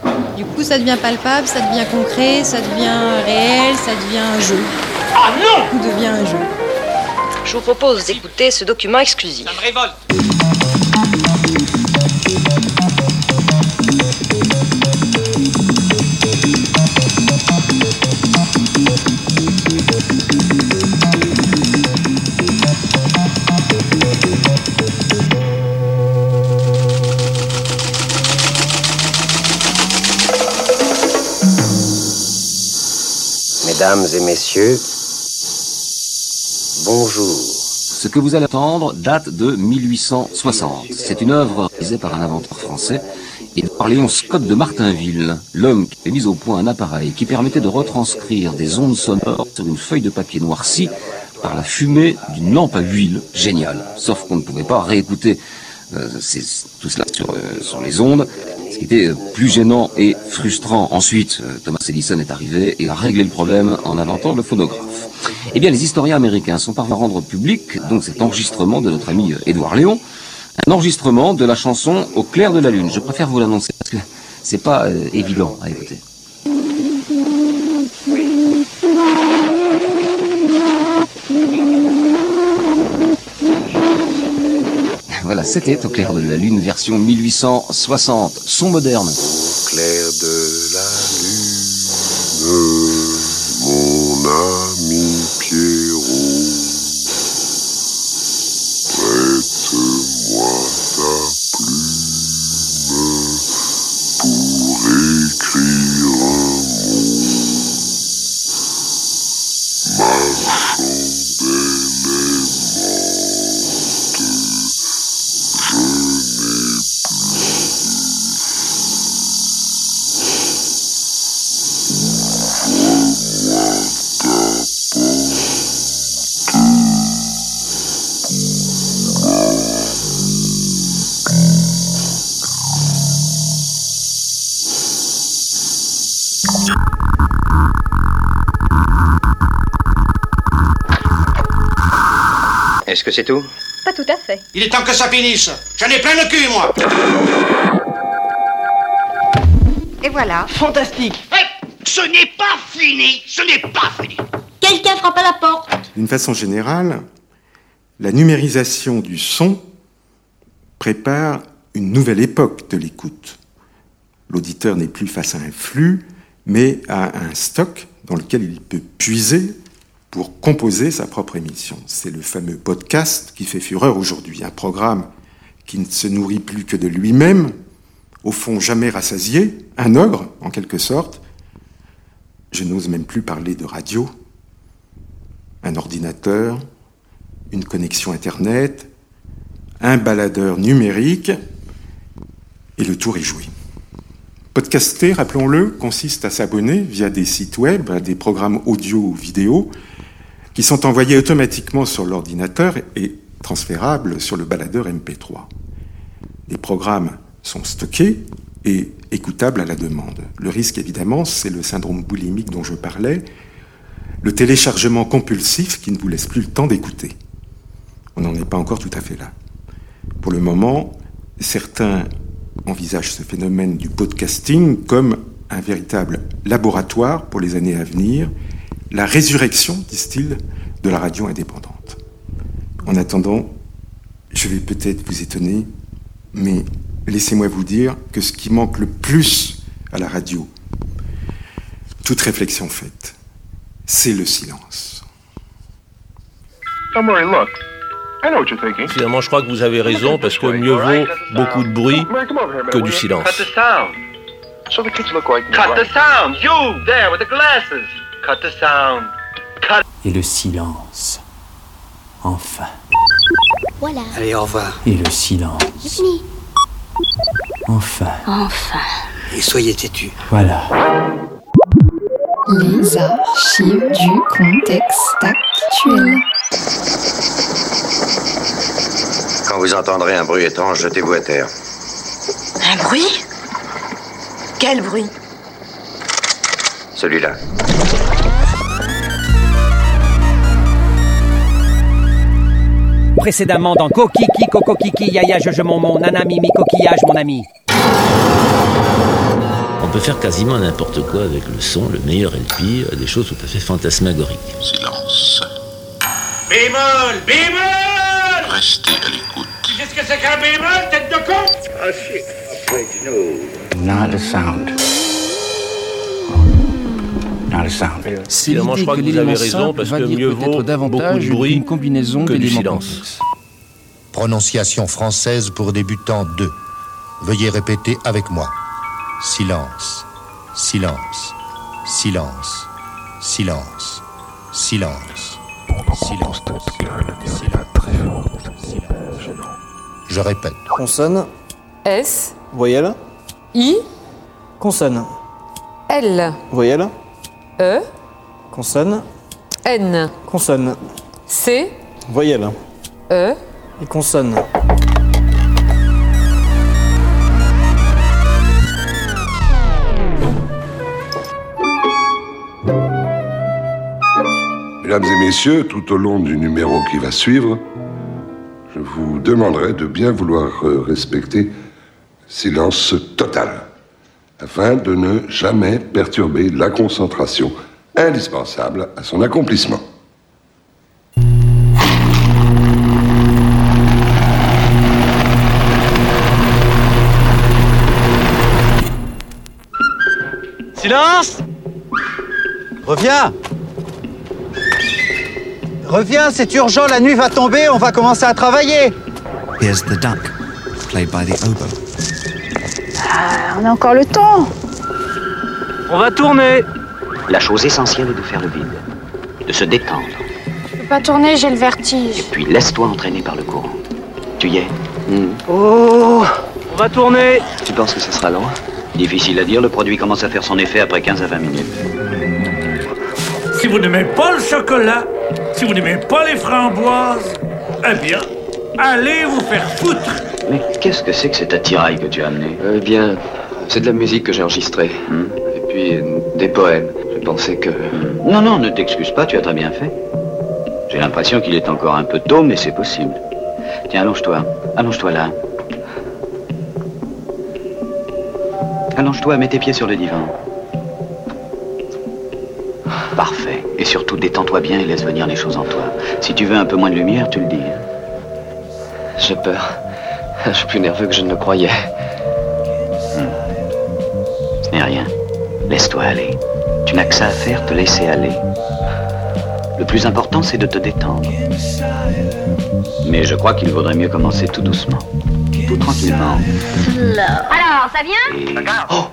Ça devient palpable, ça devient concret, ça devient réel, ça devient un jeu. Ah non Tout devient un jeu. Je vous propose d'écouter ce document exclusif. Ça me révolte. Mesdames et messieurs, bonjour. Ce que vous allez entendre date de 1860. C'est une œuvre réalisée par un inventeur français et par Léon Scott de Martinville, l'homme qui a mis au point un appareil qui permettait de retranscrire des ondes sonores sur une feuille de papier noircie par la fumée d'une lampe à huile. Génial. Sauf qu'on ne pouvait pas réécouter euh, tout cela sur, euh, les ondes, était plus gênant et frustrant. Ensuite, euh, Thomas Edison est arrivé et a réglé le problème en inventant le phonographe. Eh bien, les historiens américains sont parvenus à rendre public donc cet enregistrement de notre ami euh, Édouard Léon, un enregistrement de la chanson Au clair de la lune. Je préfère vous l'annoncer parce que c'est pas euh, évident à écouter. C'était Au clair de la lune version 1860, son moderne. clair de c'est tout Pas tout à fait. Il est temps que ça finisse. J'en ai plein le cul, moi. Et voilà. Fantastique. ce n'est pas fini. Ce n'est pas fini. Quelqu'un frappe à la porte. D'une façon générale, la numérisation du son prépare une nouvelle époque de l'écoute. L'auditeur n'est plus face à un flux, mais à un stock dans lequel il peut puiser pour composer sa propre émission. C'est le fameux podcast qui fait fureur aujourd'hui, un programme qui ne se nourrit plus que de lui-même, au fond jamais rassasié, un ogre en quelque sorte. Je n'ose même plus parler de radio, un ordinateur, une connexion Internet, un baladeur numérique, et le tour est joué. Podcaster, rappelons-le, consiste à s'abonner via des sites web à des programmes audio ou vidéo qui sont envoyés automatiquement sur l'ordinateur et transférables sur le baladeur MP3. Les programmes sont stockés et écoutables à la demande. Le risque, évidemment, c'est le syndrome boulimique dont je parlais, le téléchargement compulsif qui ne vous laisse plus le temps d'écouter. On n'en est pas encore tout à fait là. Pour le moment, certains envisage ce phénomène du podcasting comme un véritable laboratoire pour les années à venir, la résurrection, disent-ils, de la radio indépendante. En attendant, je vais peut-être vous étonner, mais laissez-moi vous dire que ce qui manque le plus à la radio, toute réflexion faite, c'est le silence. Don't worry, look. Finalement, je crois que vous avez raison, parce que mieux vaut beaucoup de bruit que du silence. Cut the sound. So the kids look like me, Cut right? the sound! You, there, with the glasses! Cut the sound. Cut. Et le silence. Enfin. Voilà. Allez, au revoir. Et le silence. Enfin. Enfin. Et soyez têtus. Voilà. Les archives du contexte actuel. Quand vous entendrez un bruit étrange, jetez-vous à terre. Un bruit? Quel bruit? Celui-là. Précédemment dans Kokiki, Kokokiki, Yaya, je, je, mon, mon, nana, mimi, coquillage, mon ami. On peut faire quasiment n'importe quoi avec le son, le meilleur et le pire, des choses tout à fait fantasmagoriques. Silence. Bémol Bémol Restez à l'écoute. Tu sais ce que c'est qu'un bémol, tête de con? Ah, shit. Not a sound. Not a sound. C'est Finalement, je crois que vous avez raison, parce que mieux vaut beaucoup de bruit une combinaison que du d'éléments silence. complexes. Prononciation française pour débutant 2. Veuillez répéter avec moi. Silence. Silence. Silence. Silence. Silence. Silence. Je répète. Consonne. S, Voyelle. I, Consonne. L, Voyelle. E, Consonne. N, Consonne. C, Voyelle. E, Et consonne. Mesdames et messieurs, tout au long du numéro qui va suivre, je vous demanderai de bien vouloir euh, respecter silence total, afin de ne jamais perturber la concentration indispensable à son accomplissement. Silence Reviens Reviens, c'est urgent, la nuit va tomber, on va commencer à travailler Here's the duck, played by the oboe. Ah, on a encore le temps. On va tourner. La chose essentielle est de faire le vide, de se détendre, Je peux pas tourner, j'ai le vertige. puis laisse-toi entraîner par le courant. Tu y es? Oh On va tourner. Tu penses que ce sera long? Difficile à dire, le produit commence à faire son effet après 15 à 20 minutes. Si vous n'aimez pas le chocolat, si vous n'aimez pas les framboises, eh bien, allez vous faire foutre Mais qu'est-ce que c'est que cet attirail que tu as amené Eh bien, c'est de la musique que j'ai enregistrée. Et puis, euh, des poèmes. Je pensais que... Non, non, ne t'excuse pas, tu as très bien fait. J'ai l'impression qu'il est encore un peu tôt, mais c'est possible. Tiens, allonge-toi. Allonge-toi là. Allonge-toi, mets tes pieds sur le divan. Parfait. Et surtout, détends-toi bien et laisse venir les choses en toi. Si tu veux un peu moins de lumière, tu le dis. hein. J'ai peur. Je suis plus nerveux que je ne le croyais. Ce n'est rien. Laisse-toi aller. Tu n'as que ça à faire, te laisser aller. Le plus important, c'est de te détendre. Mais je crois qu'il vaudrait mieux commencer tout doucement. Tout tranquillement. Alors, ça vient? Et... Oh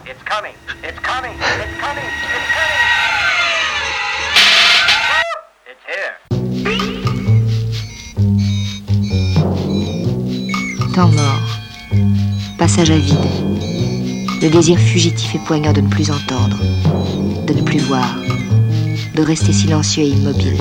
À vide. Le désir fugitif et poignant de ne plus entendre, de ne plus voir, de rester silencieux et immobile.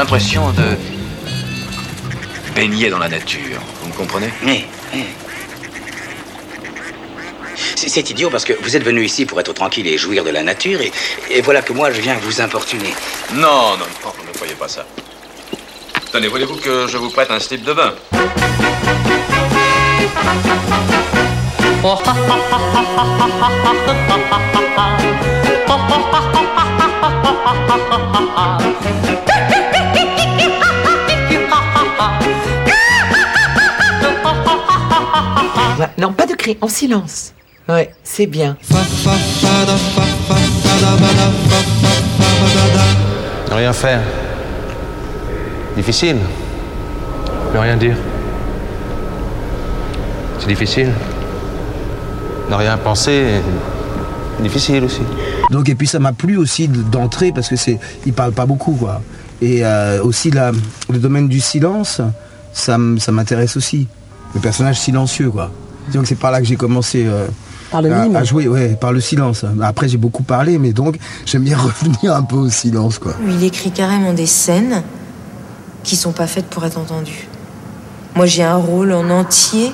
L'impression de baigner dans la nature. Vous me comprenez? Oui, oui. C'est idiot parce que vous êtes venu ici pour être tranquille et jouir de la nature, et, et voilà que moi je viens vous importuner. Non, non, non, ne croyez pas ça. Tenez, voulez-vous que je vous prête un slip de bain? Non, pas de cris, en silence. Ouais, c'est bien. Ne rien faire. Difficile. Ne rien dire. C'est difficile. Ne rien penser, difficile aussi. Donc et puis ça m'a plu aussi de- d'entrer parce que c'est il parle pas beaucoup quoi. Et euh, aussi la, le domaine du silence, ça, ça m'intéresse aussi. Le personnage silencieux quoi. Donc c'est par là que j'ai commencé euh, Par le à, mime. à jouer, ouais, par le silence. Après j'ai beaucoup parlé, mais donc j'aime bien revenir un peu au silence quoi. Il écrit carrément des scènes qui sont pas faites pour être entendues. Moi, j'ai un rôle en entier.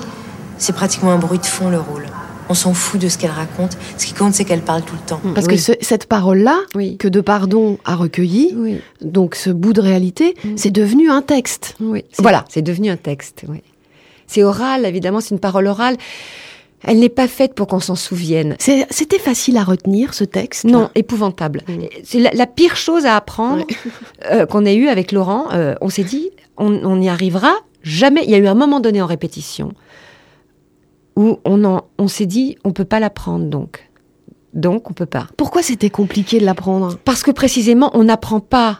C'est pratiquement un bruit de fond, le rôle. On s'en fout de ce qu'elle raconte. Ce qui compte, c'est qu'elle parle tout le temps. Parce que ce- cette parole-là, que De Pardon a recueillie, donc ce bout de réalité, c'est devenu un texte. Oui, c'est- Voilà. C'est devenu un texte, oui. C'est oral, évidemment, c'est une parole orale. Elle n'est pas faite pour qu'on s'en souvienne. C'était facile à retenir, ce texte Non, épouvantable. C'est la, la pire chose à apprendre euh, qu'on ait eu avec Laurent. Euh, on s'est dit, on on n'y arrivera jamais. Il y a eu un moment donné en répétition où on, en- on s'est dit, on peut pas l'apprendre donc. Donc, on peut pas. Pourquoi c'était compliqué de l'apprendre? Parce que précisément, on n'apprend pas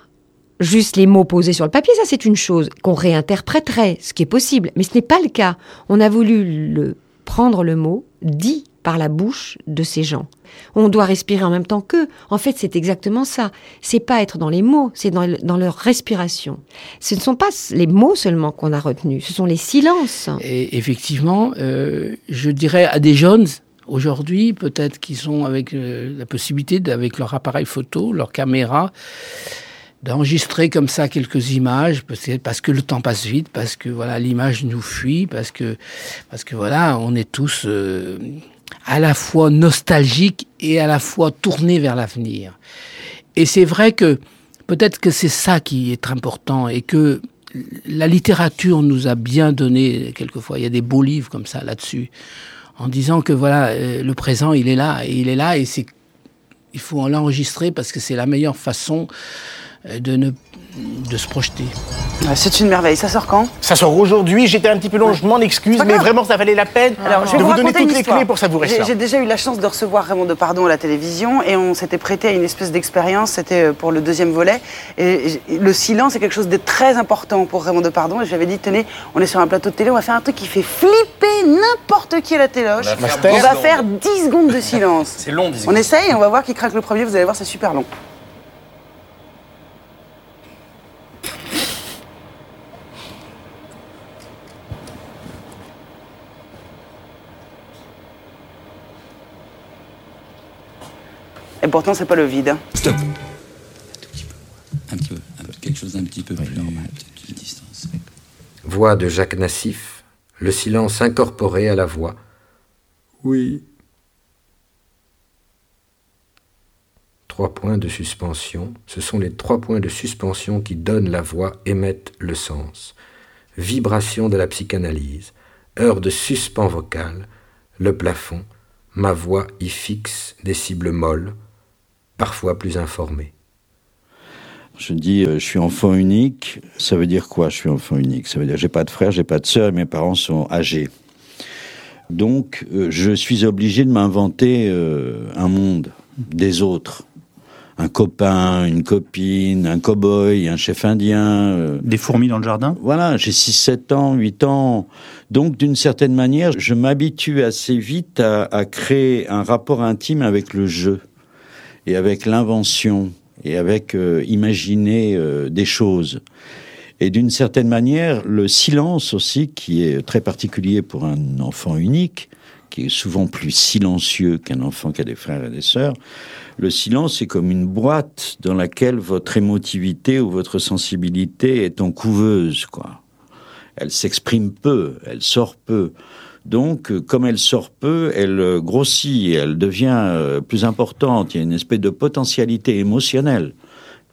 juste les mots posés sur le papier, ça c'est une chose qu'on réinterpréterait, ce qui est possible, mais ce n'est pas le cas. On a voulu le, prendre le mot dit par la bouche de ces gens. On doit respirer en même temps qu'eux. En fait, c'est exactement ça. C'est pas être dans les mots, c'est dans, le- dans leur respiration. Ce ne sont pas les mots seulement qu'on a retenus, ce sont les silences. Et effectivement, euh, je dirais à des jeunes aujourd'hui, peut-être qui sont avec euh, la possibilité, avec leur appareil photo, leur caméra, d'enregistrer comme ça quelques images, parce que le temps passe vite, parce que voilà l'image nous fuit, parce que parce que voilà on est tous euh, à la fois nostalgiques et à la fois tournés vers l'avenir. Et c'est vrai que peut-être que c'est ça qui est important et que la littérature nous a bien donné quelquefois. Il y a des beaux livres comme ça là-dessus, en disant que voilà euh, le présent il est là et il est là et c'est il faut l'enregistrer parce que c'est la meilleure façon de ne de se projeter. C'est une merveille. Ça sort quand? Ça sort aujourd'hui, j'étais un petit peu long, je m'en excuse, mais vraiment ça valait la peine Alors, je vais de vous donner toutes une les clés pour savourer J'ai- ça. J'ai déjà eu la chance de recevoir Raymond de Pardon à la télévision et on s'était prêté à une espèce d'expérience, c'était euh, pour le deuxième volet. Et le silence est quelque chose de très important pour Raymond de Pardon. Et j'avais dit, tenez, on est sur un plateau de télé, on va faire un truc qui fait flipper n'importe qui à la téloche. On va faire On 10 va secondes. faire 10 secondes de silence. C'est long, 10 On secondes. essaye et on va voir qui craque le premier, vous allez voir, c'est super long. Et pourtant, c'est pas le vide. Stop. Un petit peu, un peu, quelque chose d'un petit peu plus. Voix de Jacques Nassif, le silence incorporé à la voix. Oui. Trois points de suspension, ce sont les trois points de suspension qui donnent la voix, émettent le sens. Vibration de la psychanalyse, heure de suspens vocal, le plafond, ma voix y fixe des cibles molles, parfois plus informées. Je dis, euh, je suis enfant unique. Ça veut dire quoi, je suis enfant unique? Ça veut dire, j'ai pas de frère, j'ai pas de sœur, et mes parents sont âgés. Donc, euh, je suis obligé de m'inventer euh, un monde des autres. Un copain, une copine, un cow-boy, un chef indien. Des fourmis dans le jardin? Voilà, j'ai 6, 7 ans, 8 ans. Donc, d'une certaine manière, je m'habitue assez vite à, à créer un rapport intime avec le jeu et avec l'invention et avec euh, imaginer euh, des choses. Et d'une certaine manière, le silence aussi, qui est très particulier pour un enfant unique, qui est souvent plus silencieux qu'un enfant qui a des frères et des sœurs, le silence est comme une boîte dans laquelle votre émotivité ou votre sensibilité est en couveuse, quoi. Elle s'exprime peu, elle sort peu. Donc, euh, comme elle sort peu, elle euh, grossit, elle devient euh, plus importante. Il y a une espèce de potentialité émotionnelle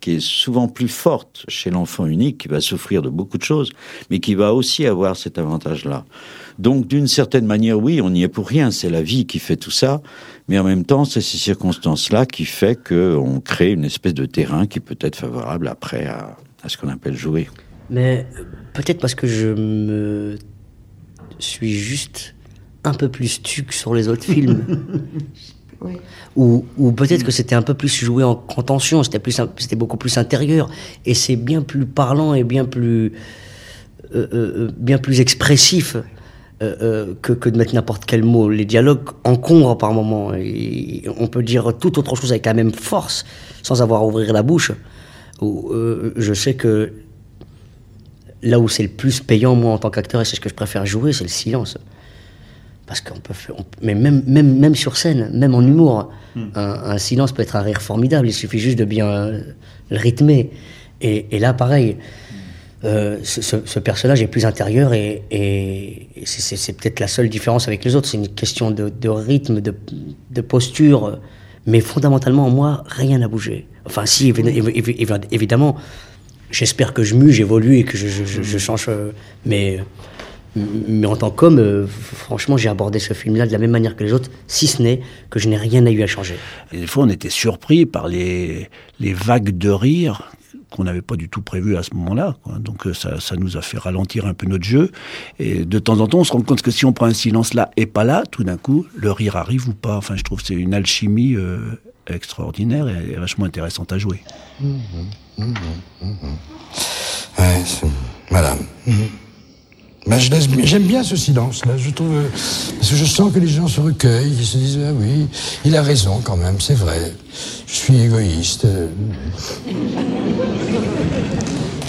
qui est souvent plus forte chez l'enfant unique, qui va souffrir de beaucoup de choses, mais qui va aussi avoir cet avantage-là. Donc, d'une certaine manière, oui, on n'y est pour rien. C'est la vie qui fait tout ça, mais en même temps, c'est ces circonstances-là qui fait qu'on crée une espèce de terrain qui peut être favorable après à, à ce qu'on appelle jouer. Mais peut-être parce que je me suis juste un peu plus tuc sur les autres films. Ou, ou peut-être que c'était un peu plus joué en contention, c'était plus, c'était beaucoup plus intérieur, et c'est bien plus parlant et bien plus, euh, euh, bien plus expressif euh, que, que, de mettre n'importe quel mot. Les dialogues encombrent par moments. Et on peut dire tout autre chose avec la même force, sans avoir à ouvrir la bouche. Ou, je sais que là où c'est le plus payant, moi, en tant qu'acteur, et c'est ce que je préfère jouer, c'est le silence. Parce qu'on peut faire, mais même, même, même sur scène, même en humour, mm. un, un, silence peut être un rire formidable. Il suffit juste de bien euh, le rythmer. Et, et, là, pareil, euh, ce, ce, personnage est plus intérieur et, et c'est peut-être la seule différence avec les autres. C'est une question de, de rythme, de, de, posture. Mais fondamentalement, en moi, rien n'a bougé. Enfin, si, évidemment, j'espère que je mue, j'évolue et que je, change. Euh, mais mais en tant qu'homme, euh, franchement, j'ai abordé ce film-là de la même manière que les autres, si ce n'est que je n'ai rien à eu à changer. Des fois, on était surpris par les, vagues de rire qu'on n'avait pas du tout prévu à ce moment-là. Donc euh, ça, ça, nous a fait ralentir un peu notre jeu. Et de temps en temps, on se rend compte que si on prend un silence là et pas là, tout d'un coup, le rire arrive ou pas. Enfin, je trouve que c'est une alchimie extraordinaire et, vachement intéressante à jouer. Mmh, mmh, J'aime bien ce silence-là. Je trouve parce que je sens que les gens se recueillent, ils se disent ah oui, il a raison quand même, c'est vrai. Je suis égoïste.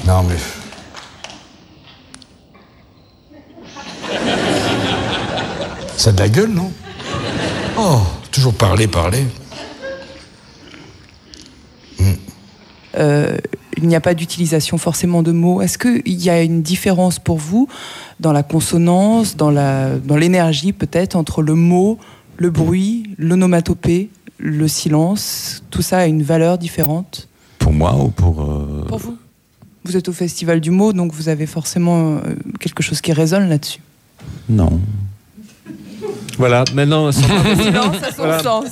non mais. Ça a gueule, non? Oh, toujours parler, parler. Euh, il n'y a pas d'utilisation forcément de mots. Est-ce qu'il y a une différence pour vous dans la consonance, dans l'énergie dans peut-être entre le mot, le bruit, l'onomatopée, le silence? Tout ça a une valeur différente? Pour moi ou pour... Euh... Pour vous Vous êtes au Festival du mot, donc vous avez forcément euh, quelque chose qui résonne là-dessus. Non. Voilà, maintenant... le silence a son voilà. sens.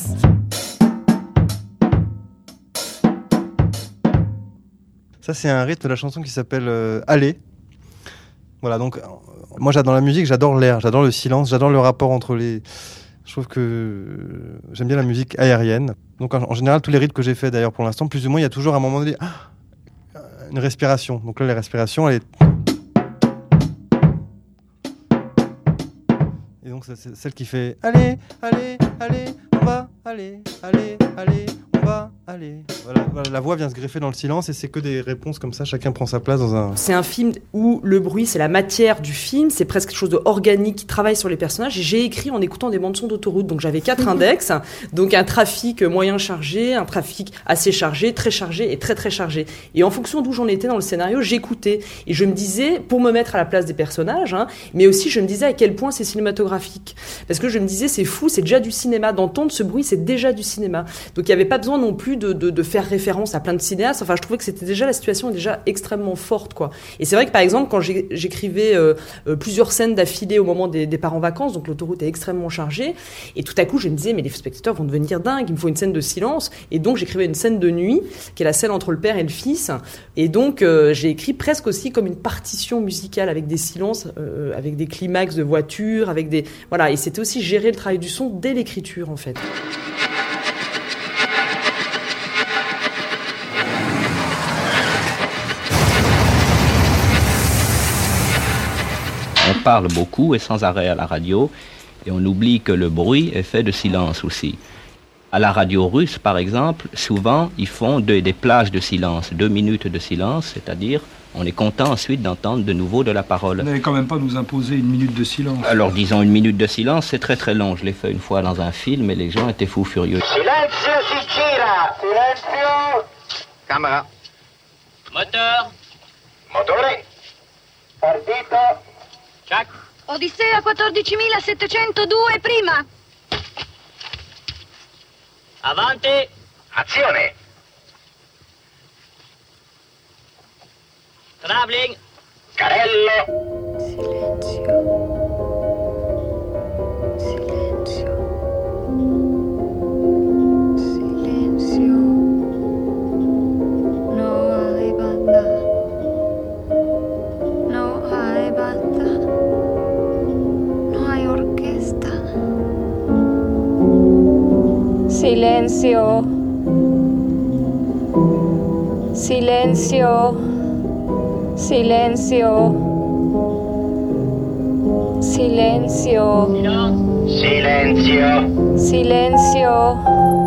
Ça, c'est un rythme de la chanson qui s'appelle euh, Aller. Voilà, donc moi j'adore la musique, j'adore l'air, j'adore le silence, j'adore le rapport entre les. Je trouve que j'aime bien la musique aérienne. Donc en, général, tous les rythmes que j'ai fait d'ailleurs pour l'instant, plus ou moins, il y a toujours un moment donné ah, une respiration. Donc là, la respiration, elle est. Et donc c'est celle qui fait Allez, allez, allez, on va, allez, allez, allez, on va, allez. Voilà, voilà, la voix vient se greffer dans le silence et c'est que des réponses comme ça, chacun prend sa place dans un. C'est un film où le bruit, c'est la matière du film, c'est presque quelque chose d'organique qui travaille sur les personnages. J'ai écrit en écoutant des bandes son d'autoroute. Donc j'avais quatre index, donc un trafic moyen chargé, un trafic assez chargé, très chargé et très très chargé. Et en fonction d'où j'en étais dans le scénario, j'écoutais. Et je me disais, pour me mettre à la place des personnages, hein, mais aussi je me disais à quel point c'est cinématographique. Parce que je me disais, c'est fou, c'est déjà du cinéma. D'entendre ce bruit, c'est déjà du cinéma. Donc il n'y avait pas besoin non plus de, faire référence à plein de cinéastes. Enfin, je trouvais que c'était déjà la situation déjà extrêmement forte, quoi. Et c'est vrai que par exemple, quand j'écrivais euh, euh, plusieurs scènes d'affilée au moment des départs en vacances, donc l'autoroute est extrêmement chargée, et tout à coup, je me disais, mais les spectateurs vont devenir dingues, il me faut une scène de silence. Et donc, j'écrivais une scène de nuit, qui est la scène entre le père et le fils. Et donc, euh, j'ai écrit presque aussi comme une partition musicale avec des silences, avec des climax de voiture, avec des voilà. Et c'était aussi gérer le travail du son dès l'écriture, en fait. Parle beaucoup et sans arrêt à la radio, et on oublie que le bruit est fait de silence aussi. À la radio russe, par exemple, souvent, ils font de- des plages de silence, deux minutes de silence, c'est-à-dire on est content ensuite d'entendre de nouveau de la parole. Vous n'allez quand même pas nous imposer une minute de silence. Alors disons une minute de silence, c'est très très long. Je l'ai fait une fois dans un film et les gens étaient fous furieux. Silenzio si gira! Silenzio! Camera. Moteur! Motore! Partito! Check! Odissea 14702 prima. Avanti! Azione! Traveling! Carello! No Silencio. Silencio. Silencio. Silencio. Silenzio! Silencio.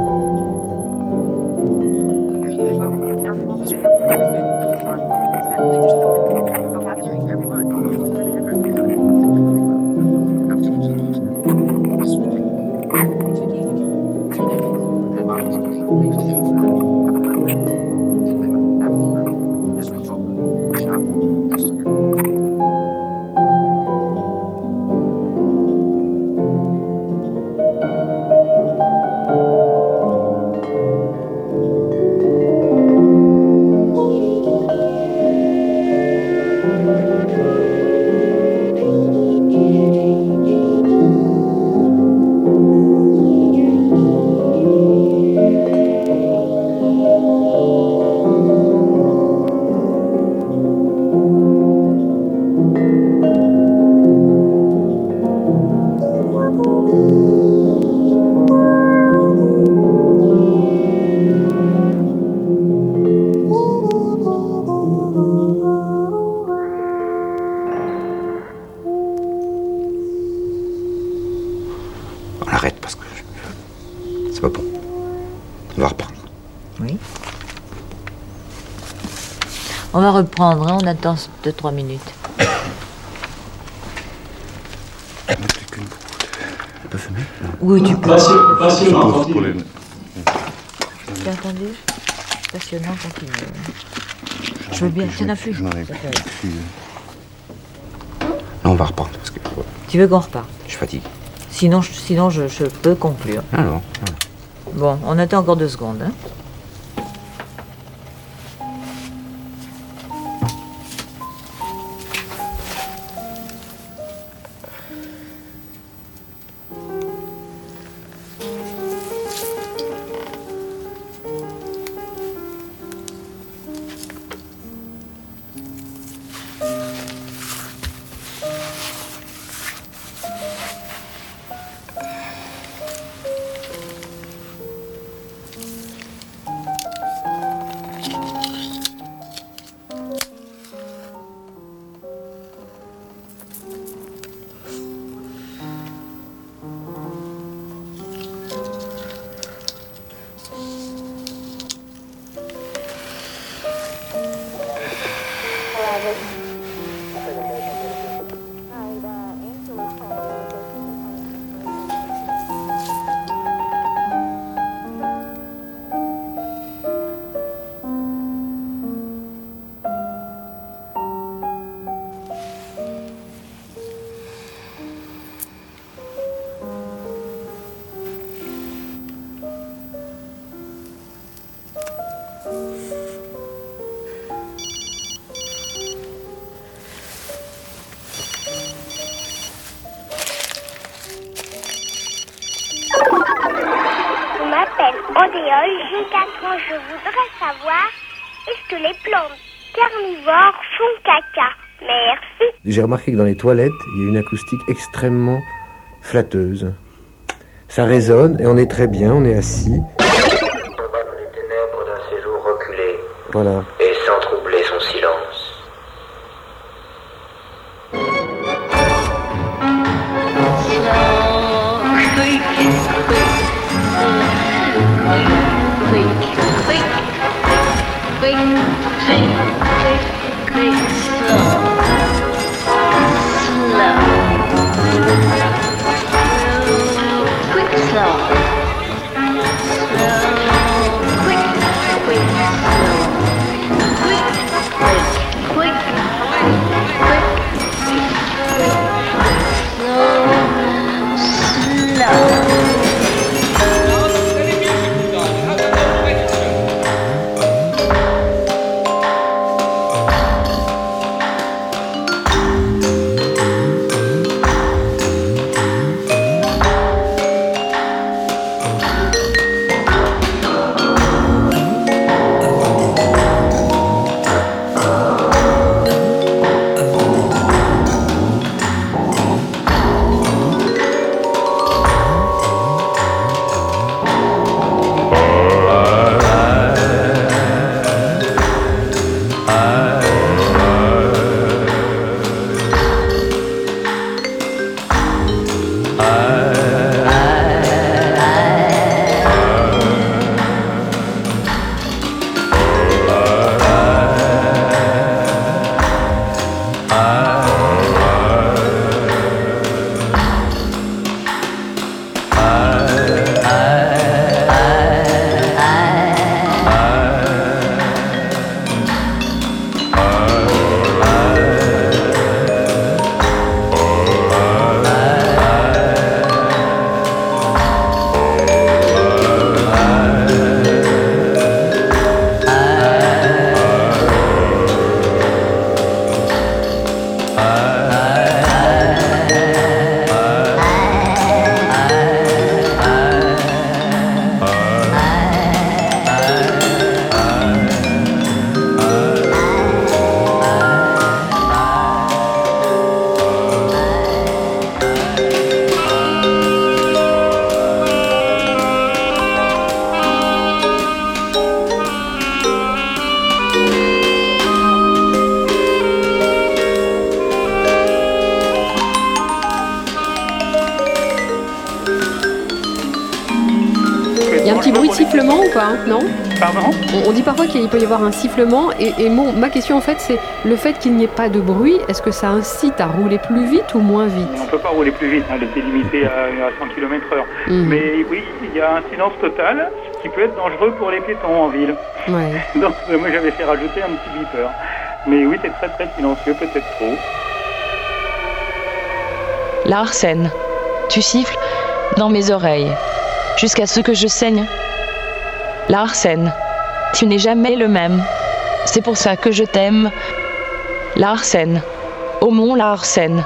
Reprendre, hein, on attend 2-3 minutes. Oui, tu peux. Passion- passionnant, continue. T'as entendu? Passionnant, continue. Je veux bien, plus. fait- Non, on va reprendre parce que Tu veux qu'on reparte? Je suis fatigué. Sinon, je, sinon je, je peux conclure. Ah non. Bon, on attend encore deux secondes. Hein. Remarqué que dans les toilettes, il y a une acoustique extrêmement flatteuse. Ça résonne et on est très bien, on est assis. Voilà. Il y parfois qu'il peut y avoir un sifflement et, et mon- ma question en fait c'est le fait qu'il n'y ait pas de bruit, est-ce que ça incite à rouler plus vite ou moins vite? On ne peut pas rouler plus vite, hein, elle limitée à, à 100 km/h. Mais oui, il y a un silence total qui peut être dangereux pour les piétons en ville. Ouais. Donc euh, moi j'avais fait rajouter un petit beeper. Mais oui, c'est très très silencieux, peut-être trop. Larsen, tu siffles dans mes oreilles, jusqu'à ce que je saigne. Larsen, tu n'es jamais le même. C'est pour ça que je t'aime. Larsen, au mont Larsen,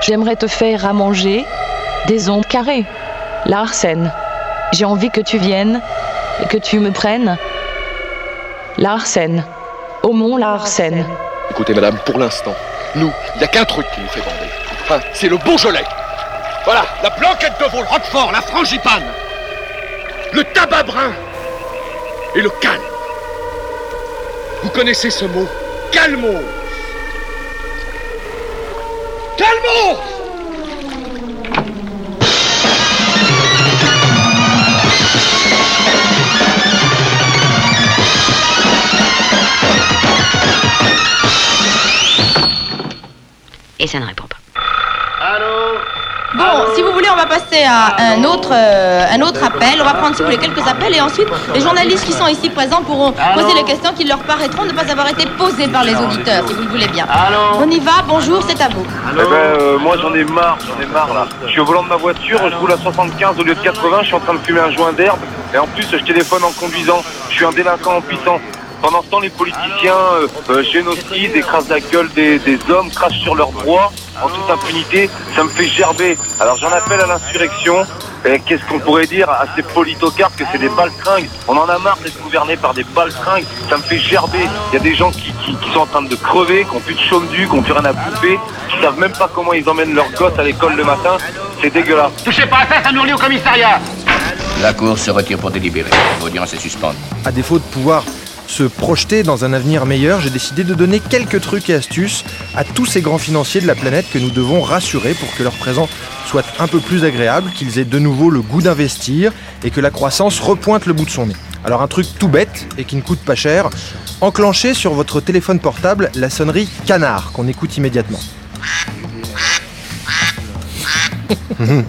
j'aimerais te faire à manger des ondes carrées. Larsen, j'ai envie que tu viennes et que tu me prennes. Larsen, au mont Larsen. Écoutez, madame, pour l'instant, nous, il n'y a qu'un truc qui nous fait bander. C'est le Beaujolais. Voilà, la blanquette de veau, le roquefort, la frangipane, le tabac brun et le calme. Vous connaissez ce mot Calmos. Bon, si vous voulez, on va passer à un autre, euh, un autre appel. On va prendre, si vous voulez, quelques appels et ensuite, les journalistes qui sont ici présents pourront poser les questions qui leur paraîtront ne pas avoir été posées par les auditeurs, si vous le voulez bien. On y va, bonjour, c'est à vous. Eh ben, euh, moi j'en ai marre, j'en ai marre là. Je suis au volant de ma voiture, je roule à 75 au lieu de 80, je suis en train de fumer un joint d'herbe et en plus je téléphone en conduisant. Je suis un délinquant en puissant. Pendant ce temps, les politiciens euh, génocident, écrasent la gueule des, des hommes, crachent sur leurs droits en toute impunité. Ça me fait gerber. Alors j'en appelle à l'insurrection. Et qu'est-ce qu'on pourrait dire à ces politocards que c'est des baltringues? On en a marre d'être gouvernés par des baltringues. Ça me fait gerber. Il y a des gens qui, qui- qui sont en train de crever, qui ont plus de chaume du, qui ont plus rien à bouffer, qui savent même pas comment ils emmènent leurs gosses à l'école le matin. C'est dégueulasse. Touchez pas à ça, ça nous relie au commissariat La Cour se retire pour délibérer. L'audience est suspendue. À défaut de pouvoir se projeter dans un avenir meilleur, j'ai décidé de donner quelques trucs et astuces à tous ces grands financiers de la planète que nous devons rassurer pour que leur présent soit un peu plus agréable, qu'ils aient de nouveau le goût d'investir et que la croissance repointe le bout de son nez. Alors un truc tout bête et qui ne coûte pas cher, enclenchez sur votre téléphone portable la sonnerie canard qu'on écoute immédiatement.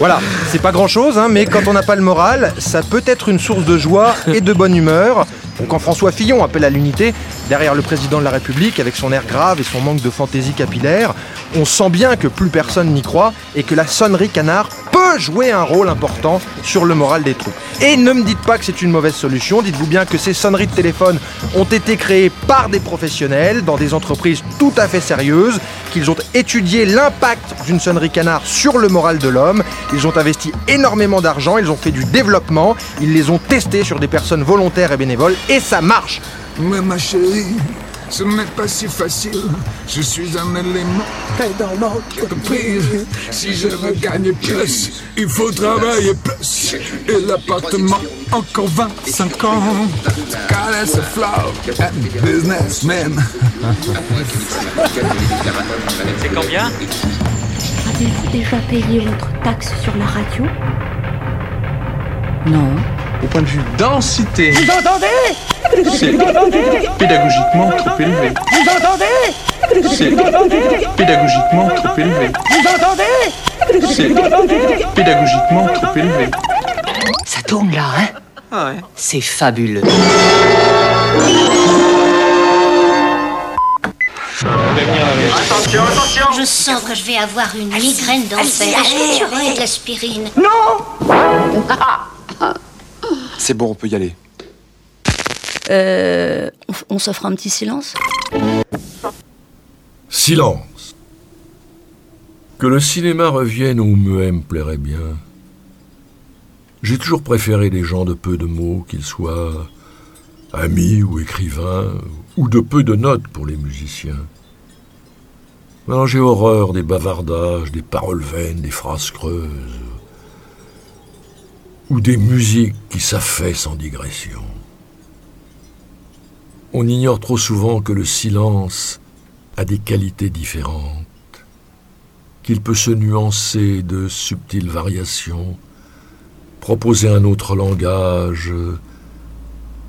Voilà, c'est pas grand chose, mais quand on n'a pas le moral, ça peut être une source de joie et de bonne humeur. Quand François Fillon appelle à l'unité, derrière le président de la République, avec son air grave et son manque de fantaisie capillaire, on sent bien que plus personne n'y croit et que la sonnerie canard jouer un rôle important sur le moral des troupes. Et ne me dites pas que c'est une mauvaise solution, dites-vous bien que ces sonneries de téléphone ont été créées par des professionnels dans des entreprises tout à fait sérieuses, qu'ils ont étudié l'impact d'une sonnerie canard sur le moral de l'homme, ils ont investi énormément d'argent, ils ont fait du développement, ils les ont testés sur des personnes volontaires et bénévoles, et ça marche. Mais ma chérie, ce n'est pas si facile. Je suis un élément dans l'entreprise. Si je veux gagner plus, il faut travailler plus. Et l'appartement, encore 25 ans. Caress a flow and businessman. C'est combien? Avez-vous déjà payé votre taxe sur la radio? Non. Au point de vue densité, Vous entendez? C'est pédagogiquement trop élevé. Vous entendez? C'est pédagogiquement trop élevé. Vous entendez? C'est pédagogiquement trop élevé. Ça tourne là, hein? Ah ouais. C'est fabuleux. Attention, attention Je sens que je vais avoir une migraine d'enfer. Est-ce que tu aurais de l'aspirine C'est bon, on peut y aller. Euh. on- s'offre un petit silence Silence. Que le cinéma revienne au muet me plairait bien. J'ai toujours préféré les gens de peu de mots, qu'ils soient amis ou écrivains, ou de peu de notes pour les musiciens. Alors j'ai horreur des bavardages, des paroles vaines, des phrases creuses, ou des musiques qui s'affaissent en digression. On ignore trop souvent que le silence a des qualités différentes, qu'il peut se nuancer de subtiles variations, proposer un autre langage,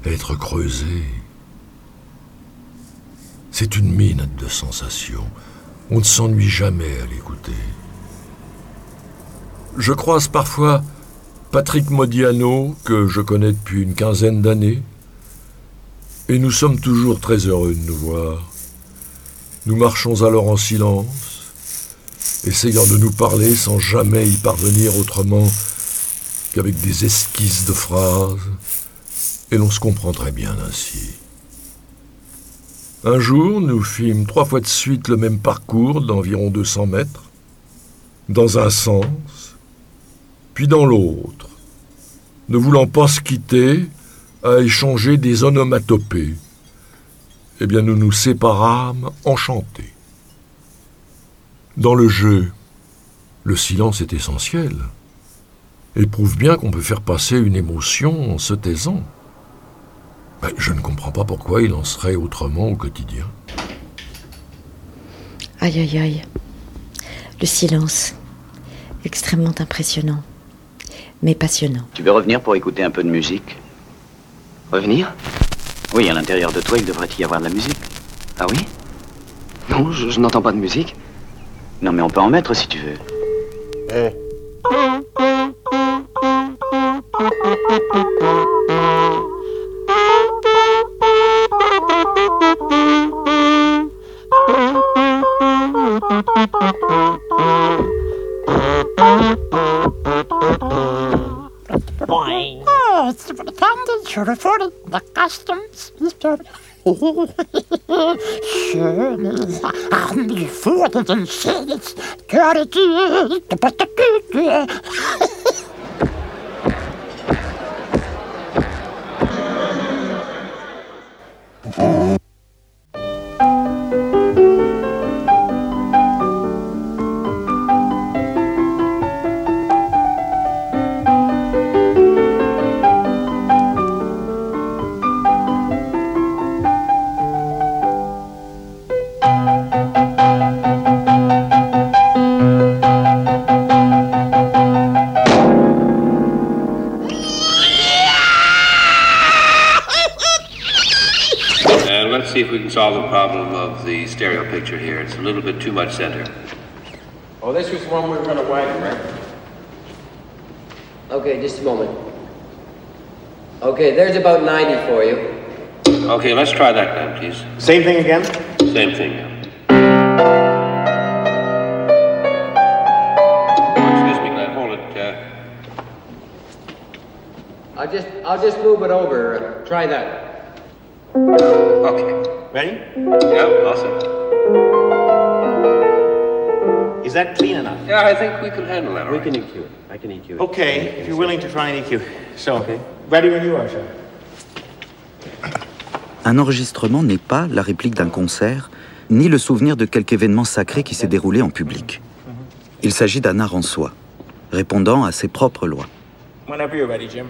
être creusé. C'est une mine de sensations. On ne s'ennuie jamais à l'écouter. Je croise parfois Patrick Modiano, que je connais depuis une quinzaine d'années, et nous sommes toujours très heureux de nous voir. Nous marchons alors en silence, essayant de nous parler sans jamais y parvenir autrement qu'avec des esquisses de phrases, et l'on se comprend très bien ainsi. Un jour, nous fîmes trois fois de suite le même parcours d'environ 200 mètres, dans un sens, puis dans l'autre, ne voulant pas se quitter, à échanger des onomatopées. Eh bien, nous nous séparâmes enchantés. Dans le jeu, le silence est essentiel et prouve bien qu'on peut faire passer une émotion en se taisant. Je ne comprends pas pourquoi il en serait autrement au quotidien. Aïe aïe aïe. Le silence. Extrêmement impressionnant. Mais passionnant. Tu veux revenir pour écouter un peu de musique Revenir? Oui, à l'intérieur de toi, il devrait y avoir de la musique. Ah oui? Non, je, je n'entends pas de musique. Non, mais on peut en mettre si tu veux. Eh. fine. Oh, it's the poundage, you reported the customs disturbance. sure, I'm before the sentence. Gratitude. Oh. Can solve the problem of the stereo picture here. It's a little bit too much center. Oh, this was one we were gonna widen, right? Okay, just a moment. Okay, there's about 90 for you. Okay, let's try that then, please. Same thing again? Same thing. Oh, excuse me, Glenn, hold it. Uh, I'll just, I'll just move it over. Try that. okay. Ready? Yeah, awesome. Is that clean enough? Yeah, I think we can handle that. all We right. can EQ it. I can EQ it. Okay, if you're willing to try an EQ. So, ready when you are, sir. Un enregistrement n'est pas la réplique d'un concert, ni le souvenir de quelque événement sacré qui s'est déroulé en public. Il s'agit d'un art en soi, répondant à ses propres lois. Whenever you're ready, Jim.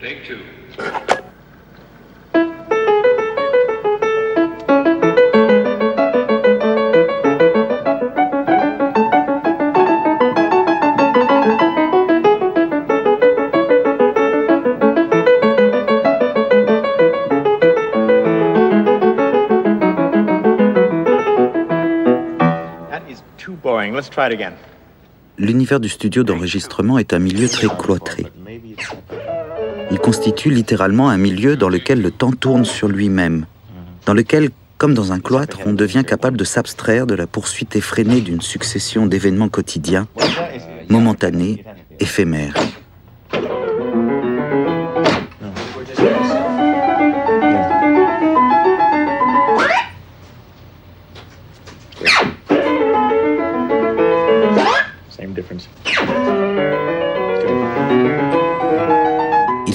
Take two. L'univers du studio d'enregistrement est un milieu très cloîtré. Il constitue littéralement un milieu dans lequel le temps tourne sur lui-même, dans lequel, comme dans un cloître, on devient capable de s'abstraire de la poursuite effrénée d'une succession d'événements quotidiens, momentanés, éphémères.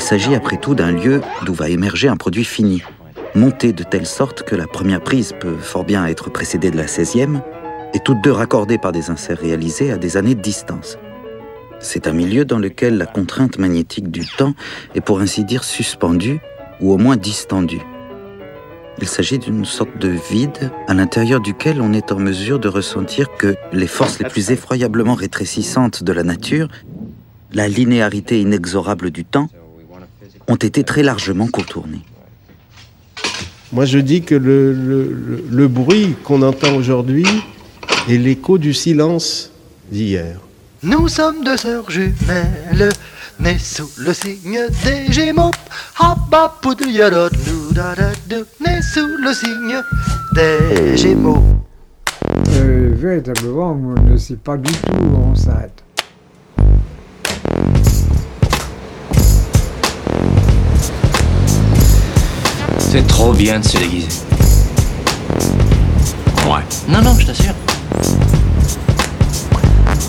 S'agit après tout d'un lieu d'où va émerger un produit fini, monté de telle sorte que la première prise peut fort bien être précédée de la 16e, et toutes deux raccordées par des inserts réalisés à des années de distance. C'est un milieu dans lequel la contrainte magnétique du temps est pour ainsi dire suspendue, ou au moins distendue. Il s'agit d'une sorte de vide à l'intérieur duquel on est en mesure de ressentir que les forces les plus effroyablement rétrécissantes de la nature, la linéarité inexorable du temps, ont été très largement contournées. Moi, je dis que le, le- le- le bruit qu'on entend aujourd'hui est l'écho du silence d'hier. Nous sommes deux sœurs jumelles, nées sous le signe des Gémeaux. Nées sous le signe des Gémeaux. Euh, véritablement, je ne sais pas du tout où C'est trop bien de se déguiser. Ouais. Non, non, je t'assure.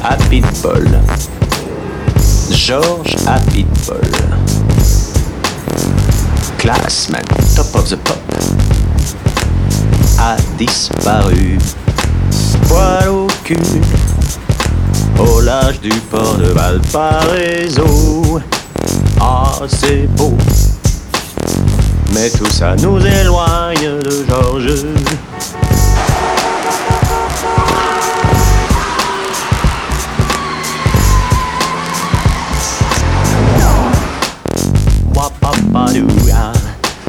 Happy Paul. George Happy Paul. Classman, top of the pop. A disparu. Poil au cul. Au large du port de Valparaiso. Ah, c'est beau. Mais tout ça nous éloigne de Georges.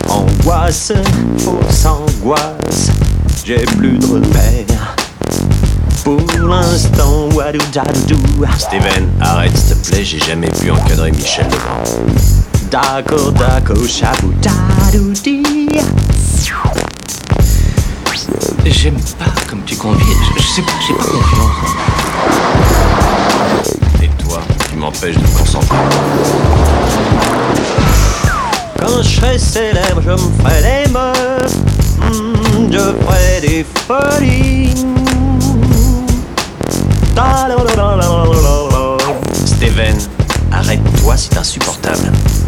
Angoisse, fausse angoisse, j'ai plus de repères, Pour l'instant, wadou Steven, arrête s'il te plaît, j'ai jamais pu encadrer Michel Legrand. D'accord, chabou dadou J'aime pas comme tu conviens. Je, je sais pas, j'ai pas confiance. Et toi, tu m'empêches de me concentrer. Quand je serai célèbre, je me ferai des meufs. Hmm, je ferai des folies. Steven, arrête-toi, c'est insupportable.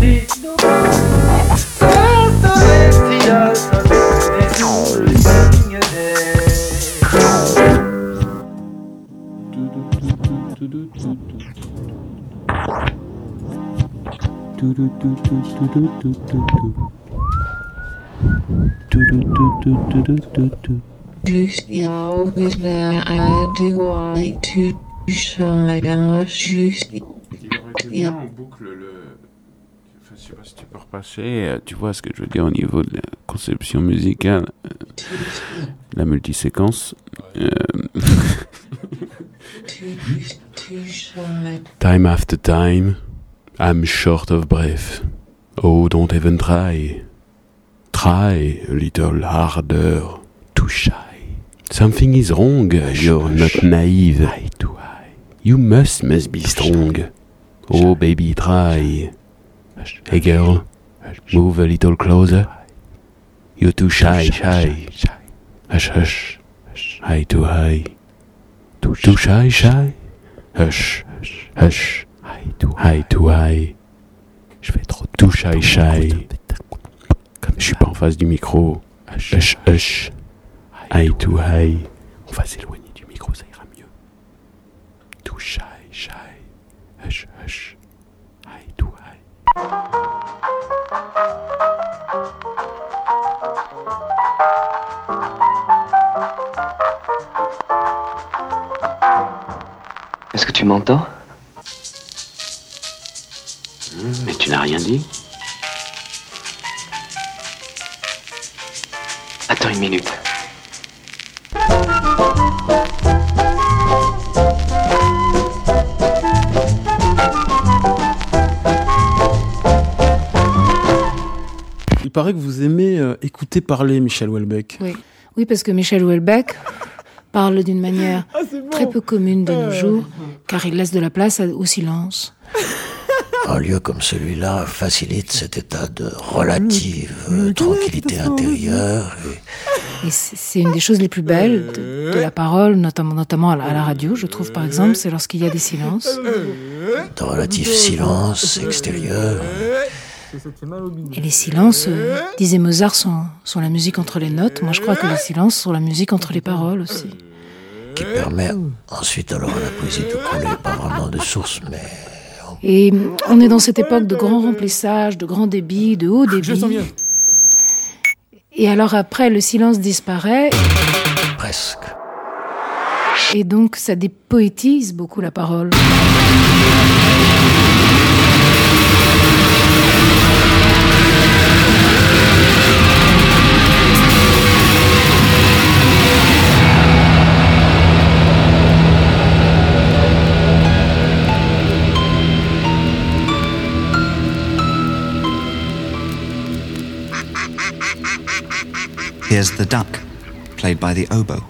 ré, si, la sol, et sous le signe Just know that I do like to shine out just Bien, on boucle le. Je sais pas si tu peux repasser. euh, Tu vois ce que je veux dire au niveau de la conception musicale, euh, la multiséquence. euh, to shine. time after time, I'm short of breath. Oh, don't even try. Try a little harder. Too shy. Something is wrong. You're not naive. You must, must be strong. Oh, baby, try. Hey, girl, move a little closer. You're too shy, shy. Hush, hush. High too high. Too shy, shy. Hush, hush. High too high. Je vais trop too shy, shy. Je suis pas en face du micro. Hush, hush. High too high. On va s'éloigner du micro, ça ira mieux. Too shy, shy. Hush, hush. High too high. Est-ce que tu m'entends? Mais tu n'as rien dit Attends une minute. Paraît que vous aimez euh, écouter parler Michel Houellebecq. Oui. oui, parce que Michel Houellebecq parle d'une manière très peu commune de nos jours, car il laisse de la place au silence. Un lieu comme celui-là facilite cet état de relative euh, tranquillité intérieure. Et c'est c'est une des choses les plus belles de, de la parole, notamment, notamment à la, à la radio, je trouve, par exemple, c'est lorsqu'il y a des silences. De relatif silence extérieur. Et les silences, euh, disait Mozart, sont, sont la musique entre les notes. Moi, je crois que les silences sont la musique entre les paroles aussi. qui permet ensuite alors à la poésie de couler, pas vraiment de source, mais Et on est dans cette époque de grand remplissage, de grand débit, de haut débit. Et alors après, le silence disparaît. Presque. Et donc, ça dépoétise beaucoup la parole. Here's the duck, played by the oboe.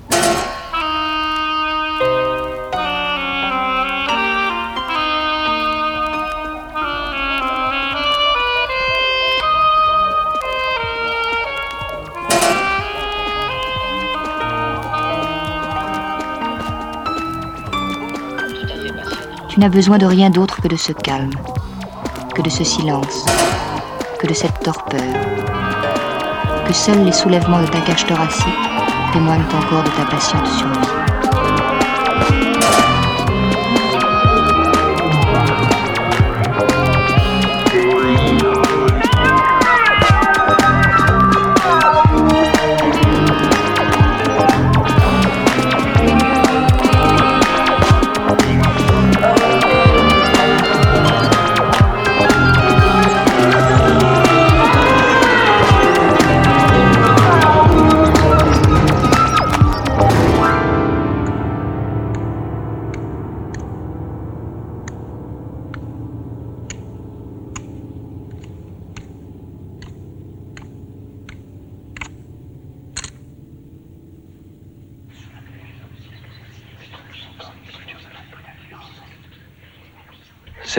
Tu n'as besoin de rien d'autre que de ce calme, que de ce silence, que de cette torpeur. Que seuls les soulèvements de ta cage thoracique témoignent encore de ta patiente survie.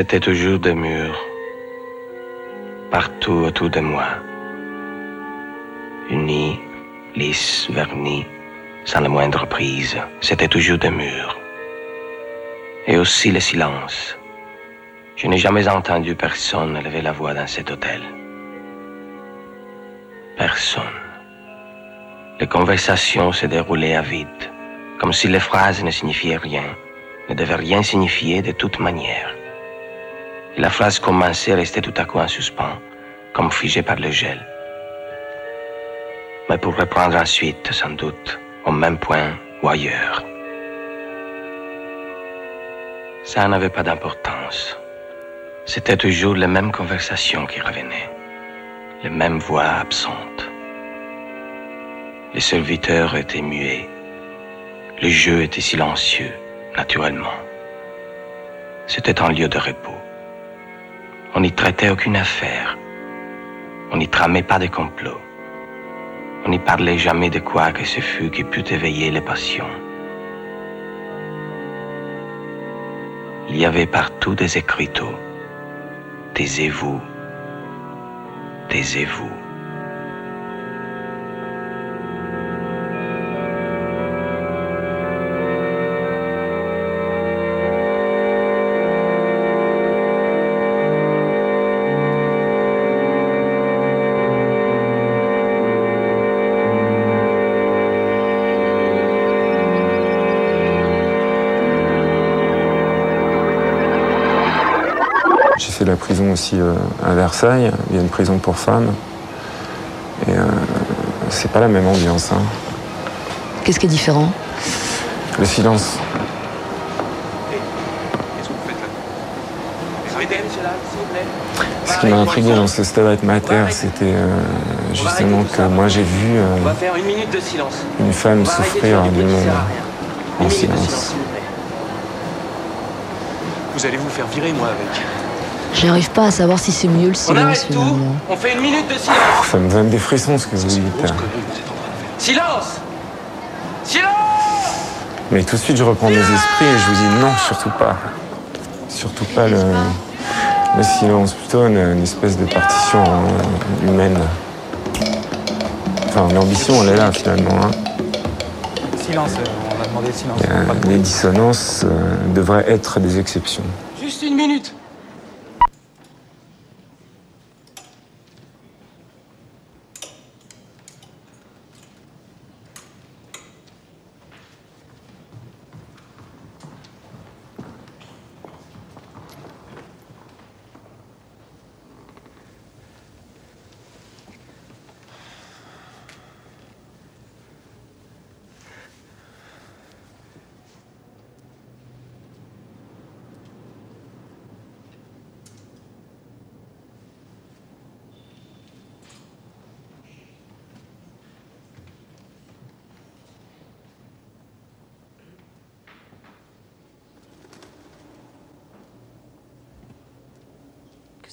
C'était toujours des murs, partout autour de moi, unis, lisses, vernis, sans la moindre prise. C'était toujours des murs. Et aussi le silence. Je n'ai jamais entendu personne lever la voix dans cet hôtel. Personne. Les conversations se déroulaient à vide, comme si les phrases ne signifiaient rien, ne devaient rien signifier de toute manière. La phrase commençait à rester tout à coup en suspens, comme figée par le gel. Mais pour reprendre ensuite, sans doute, au même point ou ailleurs. Ça n'avait pas d'importance. C'était toujours les mêmes conversations qui revenaient, les mêmes voix absentes. Les serviteurs étaient muets. Le jeu était silencieux, naturellement. C'était un lieu de repos. On n'y traitait aucune affaire. On n'y tramait pas de complot. On n'y parlait jamais de quoi que ce fût qui pût éveiller les passions. Il y avait partout des écriteaux. Taisez-vous. Taisez-vous. Aussi euh, à Versailles. Il y a une prison pour femmes. Et euh, c'est pas la même ambiance. hein. Qu'est-ce qui est différent? Le silence. Ce qui m'a intrigué dans ce Stabat Mater, c'était euh, justement que moi j'ai vu une femme souffrir du monde en silence. Vous allez vous faire virer, moi, avec. J'arrive pas à savoir si c'est mieux le On silence arrête tout. On fait une minute de silence Ça me donne des frissons ce que vous dites. Silence Silence Mais tout de suite je reprends mes esprits et je vous dis non, surtout pas. Surtout pas le, le silence, plutôt une, une espèce de partition euh, humaine. Enfin, l'ambition elle est là finalement. hein. Silence, euh, on a demandé silence. Et, euh, les dissonances euh, devraient être des exceptions. Juste une minute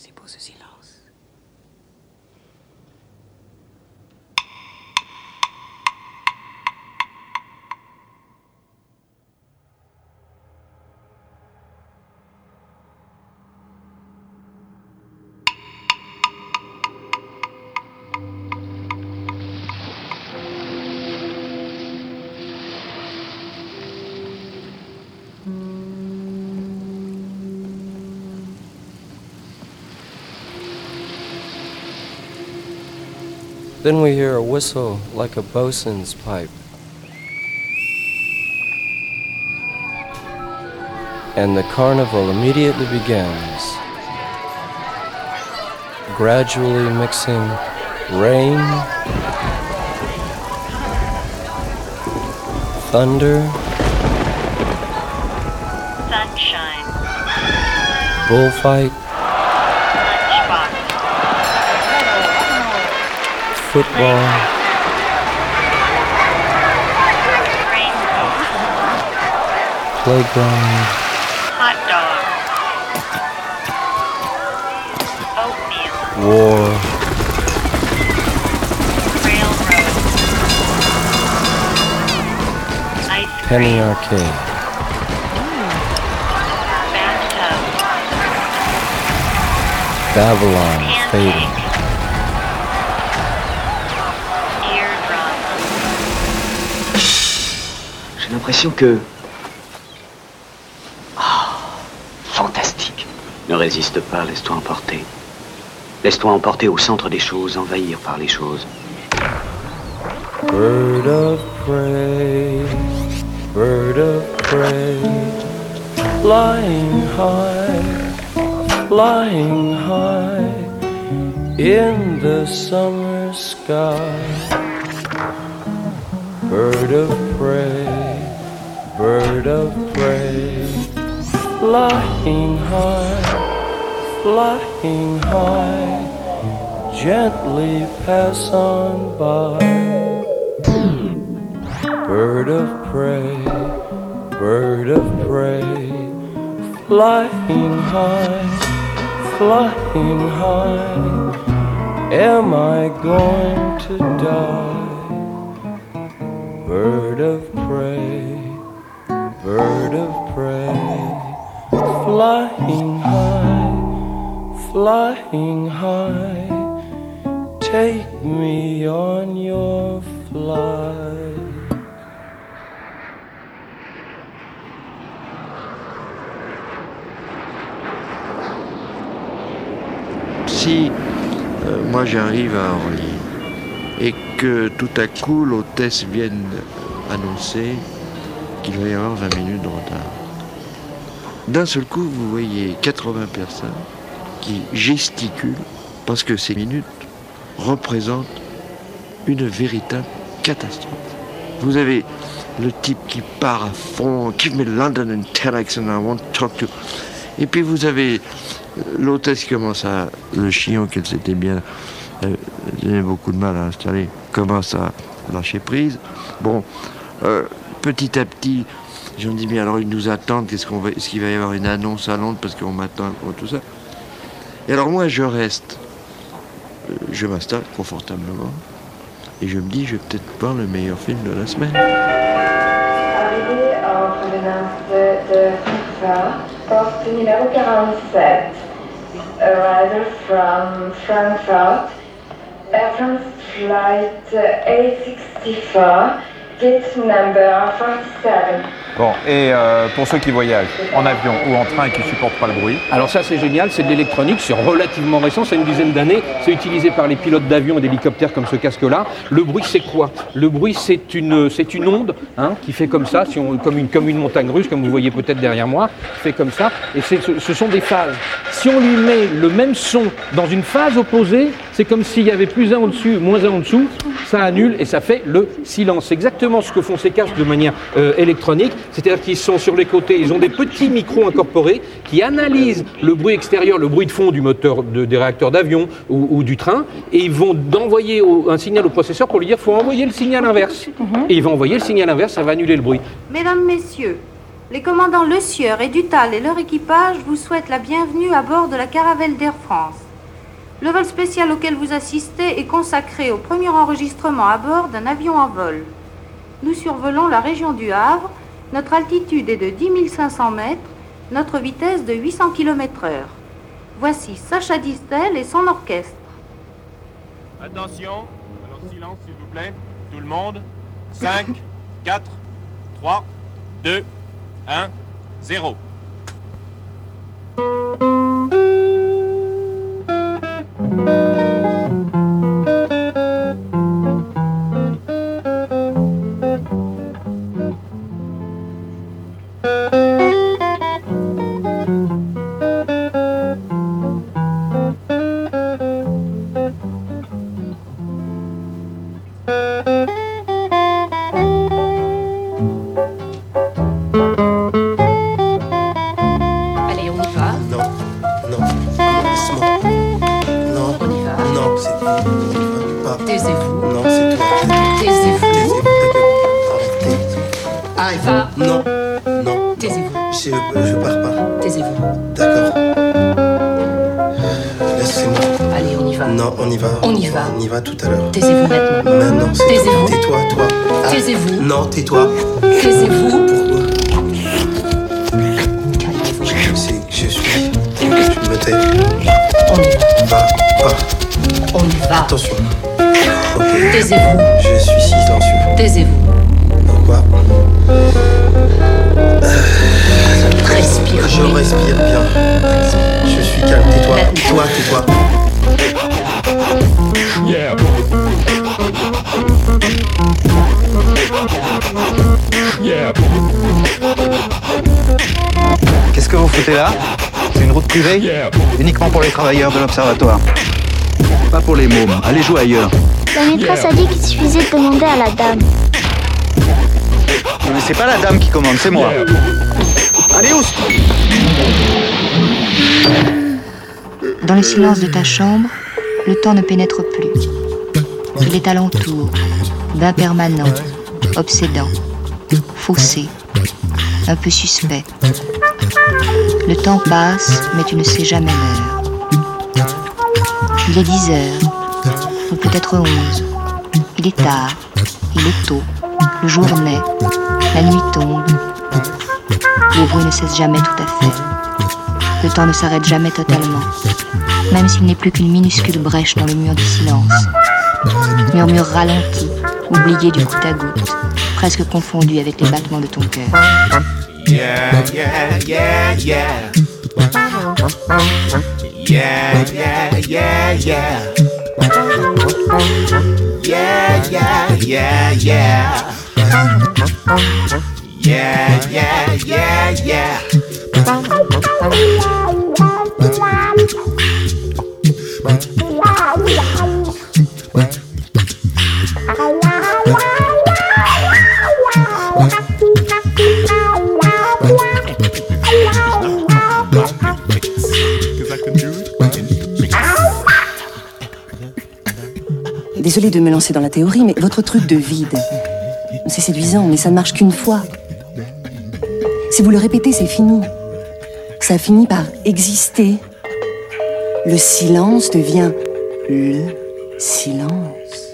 c'est beau ce silence. Then we hear a whistle like a bosun's pipe. And the carnival immediately begins, gradually mixing rain, thunder, Sunshine. bullfight, football, playground, Hot dog. Oatmeal. war, Railroad. Ice penny arcade, bathtub. Babylon fading, l'impression que... Ah, fantastique. Ne résiste pas, laisse-toi emporter. Laisse-toi emporter au centre des choses, envahir par les choses. bird of prey, bird of prey, flying high, flying high in the summer sky. Bird of prey, bird of prey, flying high, flying high, gently pass on by. Bird of prey, bird of prey, flying high, flying high. Am I going to die? Que tout à coup l'hôtesse vienne annoncer qu'il va y avoir 20 minutes de retard, d'un seul coup vous voyez 80 personnes qui gesticulent parce que ces minutes représentent une véritable catastrophe. Vous avez le type qui part à fond, give me London and telex and I want to talk to. Et puis vous avez l'hôtesse qui commence à. Le chignon qu'elle s'était bien. euh, J'avais beaucoup de mal à installer, commence à lâcher prise. Bon, euh, petit à petit, j'en dis bien, alors ils nous attendent, qu'est-ce qu'on va, est-ce qu'il va y avoir une annonce à Londres parce qu'on m'attend, tout ça. Et alors moi je reste, euh, je m'installe confortablement et je me dis, je vais peut-être voir le meilleur film de la semaine. Arrivée en numéro 47. Arrival from Frankfurt, Air France flight 864, gate number 47. Bon, et euh, pour ceux qui voyagent en avion ou en train et qui supportent pas le bruit, Alors ça c'est génial, c'est de l'électronique, c'est relativement récent, c'est une dizaine d'années, c'est utilisé par les pilotes d'avions et d'hélicoptères comme ce casque-là. Le bruit c'est quoi? Le bruit c'est une, c'est une onde hein, qui fait comme ça, si on, comme, une, comme une montagne russe, comme vous voyez peut-être derrière moi, qui fait comme ça, et c'est- ce, ce sont des phases. Si on lui met le même son dans une phase opposée, c'est comme s'il y avait plus un au-dessus, moins un en dessous, ça annule et ça fait le silence. C'est exactement ce que font ces casques de manière euh, électronique, c'est-à-dire qu'ils sont sur les côtés, ils ont des petits micros incorporés qui analysent le bruit extérieur, le bruit de fond du moteur de- des réacteurs d'avion ou, ou du train, et ils vont envoyer au- un signal au processeur pour lui dire faut envoyer le signal inverse. Et il va envoyer le signal inverse, ça va annuler le bruit. Mesdames, Messieurs, les commandants Le Sieur et Dutal et leur équipage vous souhaitent la bienvenue à bord de la caravelle d'Air France. Le vol spécial auquel vous assistez est consacré au premier enregistrement à bord d'un avion en vol. Nous survolons la région du Havre. Notre altitude est de 10 500 mètres, notre vitesse de 800 km/h. Voici Sacha Distel et son orchestre. Attention, alors silence s'il vous plaît, tout le monde. 5, 4, 3, 2, 1, 0. Taisez-vous. Tais-toi. Qu'est-ce que vous foutez là C'est une route privée Uniquement pour les travailleurs de l'observatoire. Pas pour les mômes. Allez jouer ailleurs. La maîtresse a dit qu'il suffisait de demander à la dame. Non, mais c'est pas la dame qui commande, c'est moi. Allez, oust Dans le silence de ta chambre, le temps ne pénètre plus. Il est alentour, d'impermanent, obsédant, faussé, un peu suspect. Le temps passe, mais tu ne sais jamais l'heure. Il est 10 heures, ou peut-être 11. Il est tard, il est tôt, le jour naît, la nuit tombe. Le bruit ne cesse jamais tout à fait. Le temps ne s'arrête jamais totalement, même s'il n'est plus qu'une minuscule brèche dans le mur du silence. Murmure ralenti, oublié du goutte à goutte, presque confondu avec les battements de ton cœur. Yeah, yeah, yeah, yeah. Yeah, yeah, yeah, yeah. Yeah, yeah, yeah, yeah. Yeah, yeah, yeah, yeah. Désolée de me lancer dans la théorie, mais votre truc de vide, c'est séduisant, mais ça ne marche qu'une fois. Si vous le répétez, c'est fini. Ça finit par exister. Le silence devient le silence.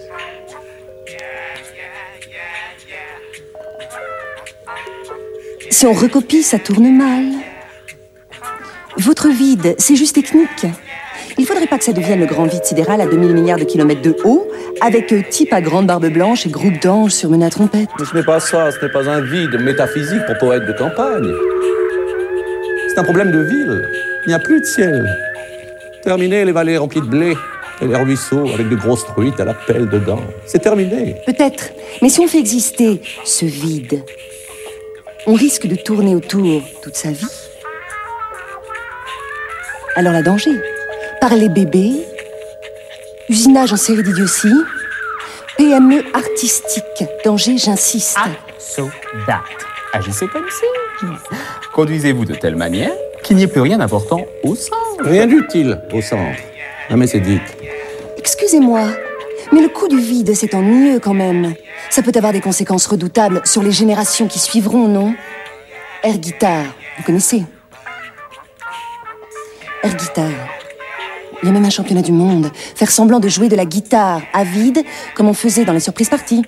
Si on recopie, ça tourne mal. Votre vide, c'est juste technique. Il faudrait pas que ça devienne le grand vide sidéral à 2000 milliards de kilomètres de haut, avec euh, type à grande barbe blanche et groupe d'anges surmenés à trompette. Mais ce n'est pas ça, ce n'est pas un vide métaphysique pour poète de campagne. C'est un problème de ville. Il n'y a plus de ciel. Terminé les vallées remplies de blé et les ruisseaux avec de grosses truites à la pelle dedans. C'est terminé. Peut-être. Mais si on fait exister ce vide, on risque de tourner autour toute sa vie. Alors la danger. Par les bébés, usinage en série d'idiotie, PME artistique. Danger, j'insiste. So that. Agissez comme si. Conduisez-vous de telle manière qu'il n'y ait plus rien d'important au centre. Rien d'utile au centre. Ah mais c'est dit. Excusez-moi, mais le coup du vide, c'est ennuyeux quand même. Ça peut avoir des conséquences redoutables sur les générations qui suivront, non? Air Guitar, vous connaissez? Air Guitar. Il y a même un championnat du monde. Faire semblant de jouer de la guitare à vide, comme on faisait dans les surprises parties.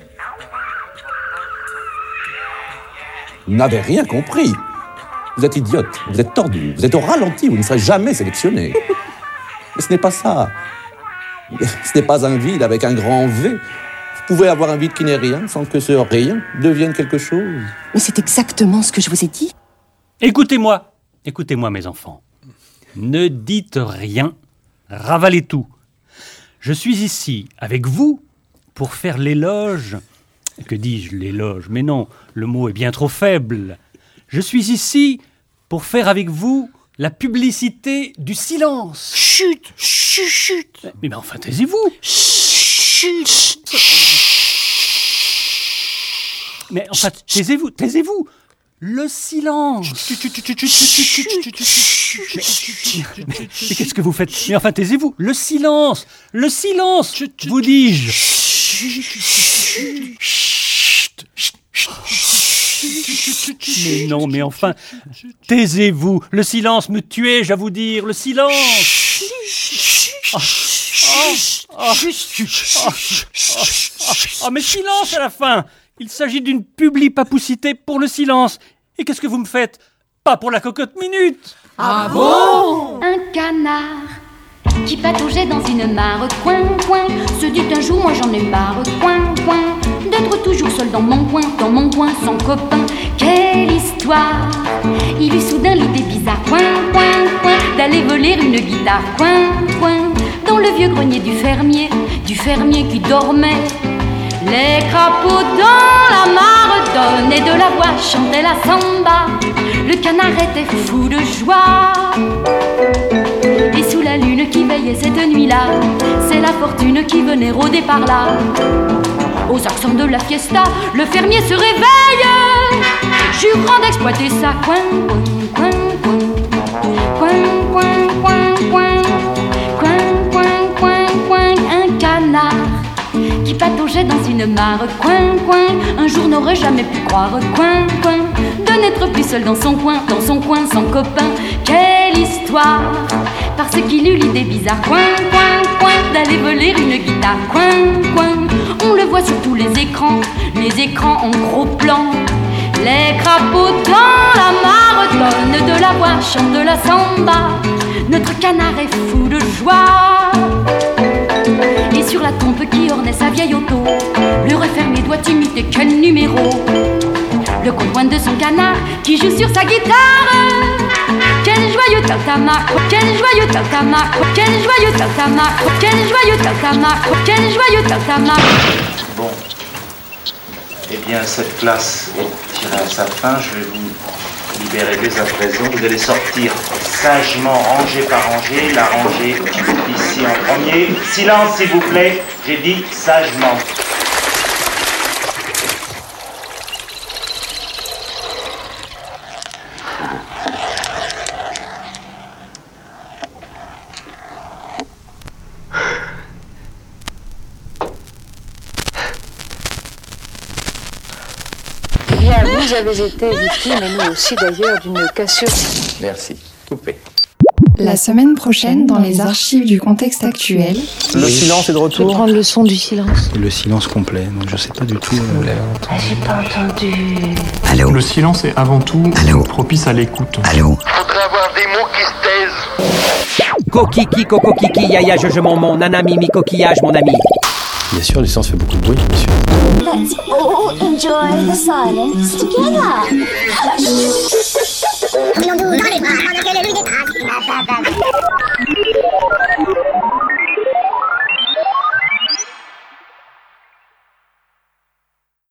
Vous n'avez rien compris. Vous êtes idiote, vous êtes tordu, vous êtes au ralenti, vous ne serez jamais sélectionné. Mais ce n'est pas ça. Ce n'est pas un vide avec un grand V. Vous pouvez avoir un vide qui n'est rien sans que ce rien devienne quelque chose. Mais c'est exactement ce que je vous ai dit. Écoutez-moi, écoutez-moi mes enfants. Ne dites rien, ravalez tout. Je suis ici avec vous pour faire l'éloge. Que dis-je, l'éloge? Mais non, le mot est bien trop faible. Je suis ici pour faire avec vous la publicité du silence. Chut, chut, chut. Mais, mais enfin, taisez-vous. Chut. Mais enfin, taisez-vous, taisez-vous. Le silence Mais, qu'est-ce que vous faites Mais enfin, taisez-vous Le silence Le silence Vous dis-je Mais non, mais enfin, taisez-vous Le silence me tuait, j'à vous dire Le silence Ah, ah, ah, ah, ah, ah, mais silence à la fin Il s'agit d'une publi-papoucité pour le silence Et qu'est-ce que vous me faites? Pas pour la cocotte minute! Ah bon? Un canard qui pataugeait dans une mare, coin, coin, se dit un jour, moi j'en ai marre, coin, coin, d'être toujours seul dans mon coin, dans mon coin, sans copain. Quelle histoire! Il eut soudain l'idée bizarre, coin, coin, coin, d'aller voler une guitare, coin, coin, dans le vieux grenier du fermier, du fermier qui dormait. Les crapauds dans la mare donnaient de la voix, chantaient la samba. Le canard était fou de joie. Et sous la lune qui veillait cette nuit-là, c'est la fortune qui venait rôder par là. Aux accents de la fiesta, le fermier se réveille, jurant d'exploiter sa coin, coin, coin, coin, coin, coin, coin, coin, coin, coin, un canard qui pataugeait dans une mare, coin, coin, un jour n'aurait jamais pu croire, coin, coin, de n'être plus seul dans son coin, dans son coin, sans copain. Quelle histoire Parce qu'il eut l'idée bizarre, coin, coin, coin, d'aller voler une guitare, coin, coin. On le voit sur tous les écrans, les écrans en gros plan. Les crapauds dans la mare donnent de la voix, chantent de la samba. Notre canard est fou de joie. Et sur la trompe qui ornait sa vieille auto, le refermé doit imiter quel numéro Le coin de son canard qui joue sur sa guitare. Quel joyeux tintamarre, quel joyeux tintamarre, quel joyeux tintamarre, quel joyeux tintamarre, quel joyeux tintamarre. Bon. Eh bien, cette classe est tirée à sa fin. Je vais vous libérer dès à présent. Vous allez sortir sagement, rangée par rangée. La rangée ici en premier. Silence, s'il vous plaît. J'ai dit sagement. Eh bien, vous avez été victime, et nous aussi d'ailleurs, d'une cassure. Merci. Coupé. La semaine prochaine, dans les archives du contexte actuel, Le silence est de Je vais retour. prendre le son du silence. Le silence complet, donc je sais pas du tout. euh, Ah, j'ai pas entendu. Le silence est avant tout propice à l'écoute. Allô Faudrait avoir des mots qui se taisent. Kokiki, coco kiki, yaya, je, je, mon, mon, nanami, mi, coquillage, mon ami. Bien sûr, l'essence fait beaucoup de bruit, bien sûr. Let's all enjoy the silence together.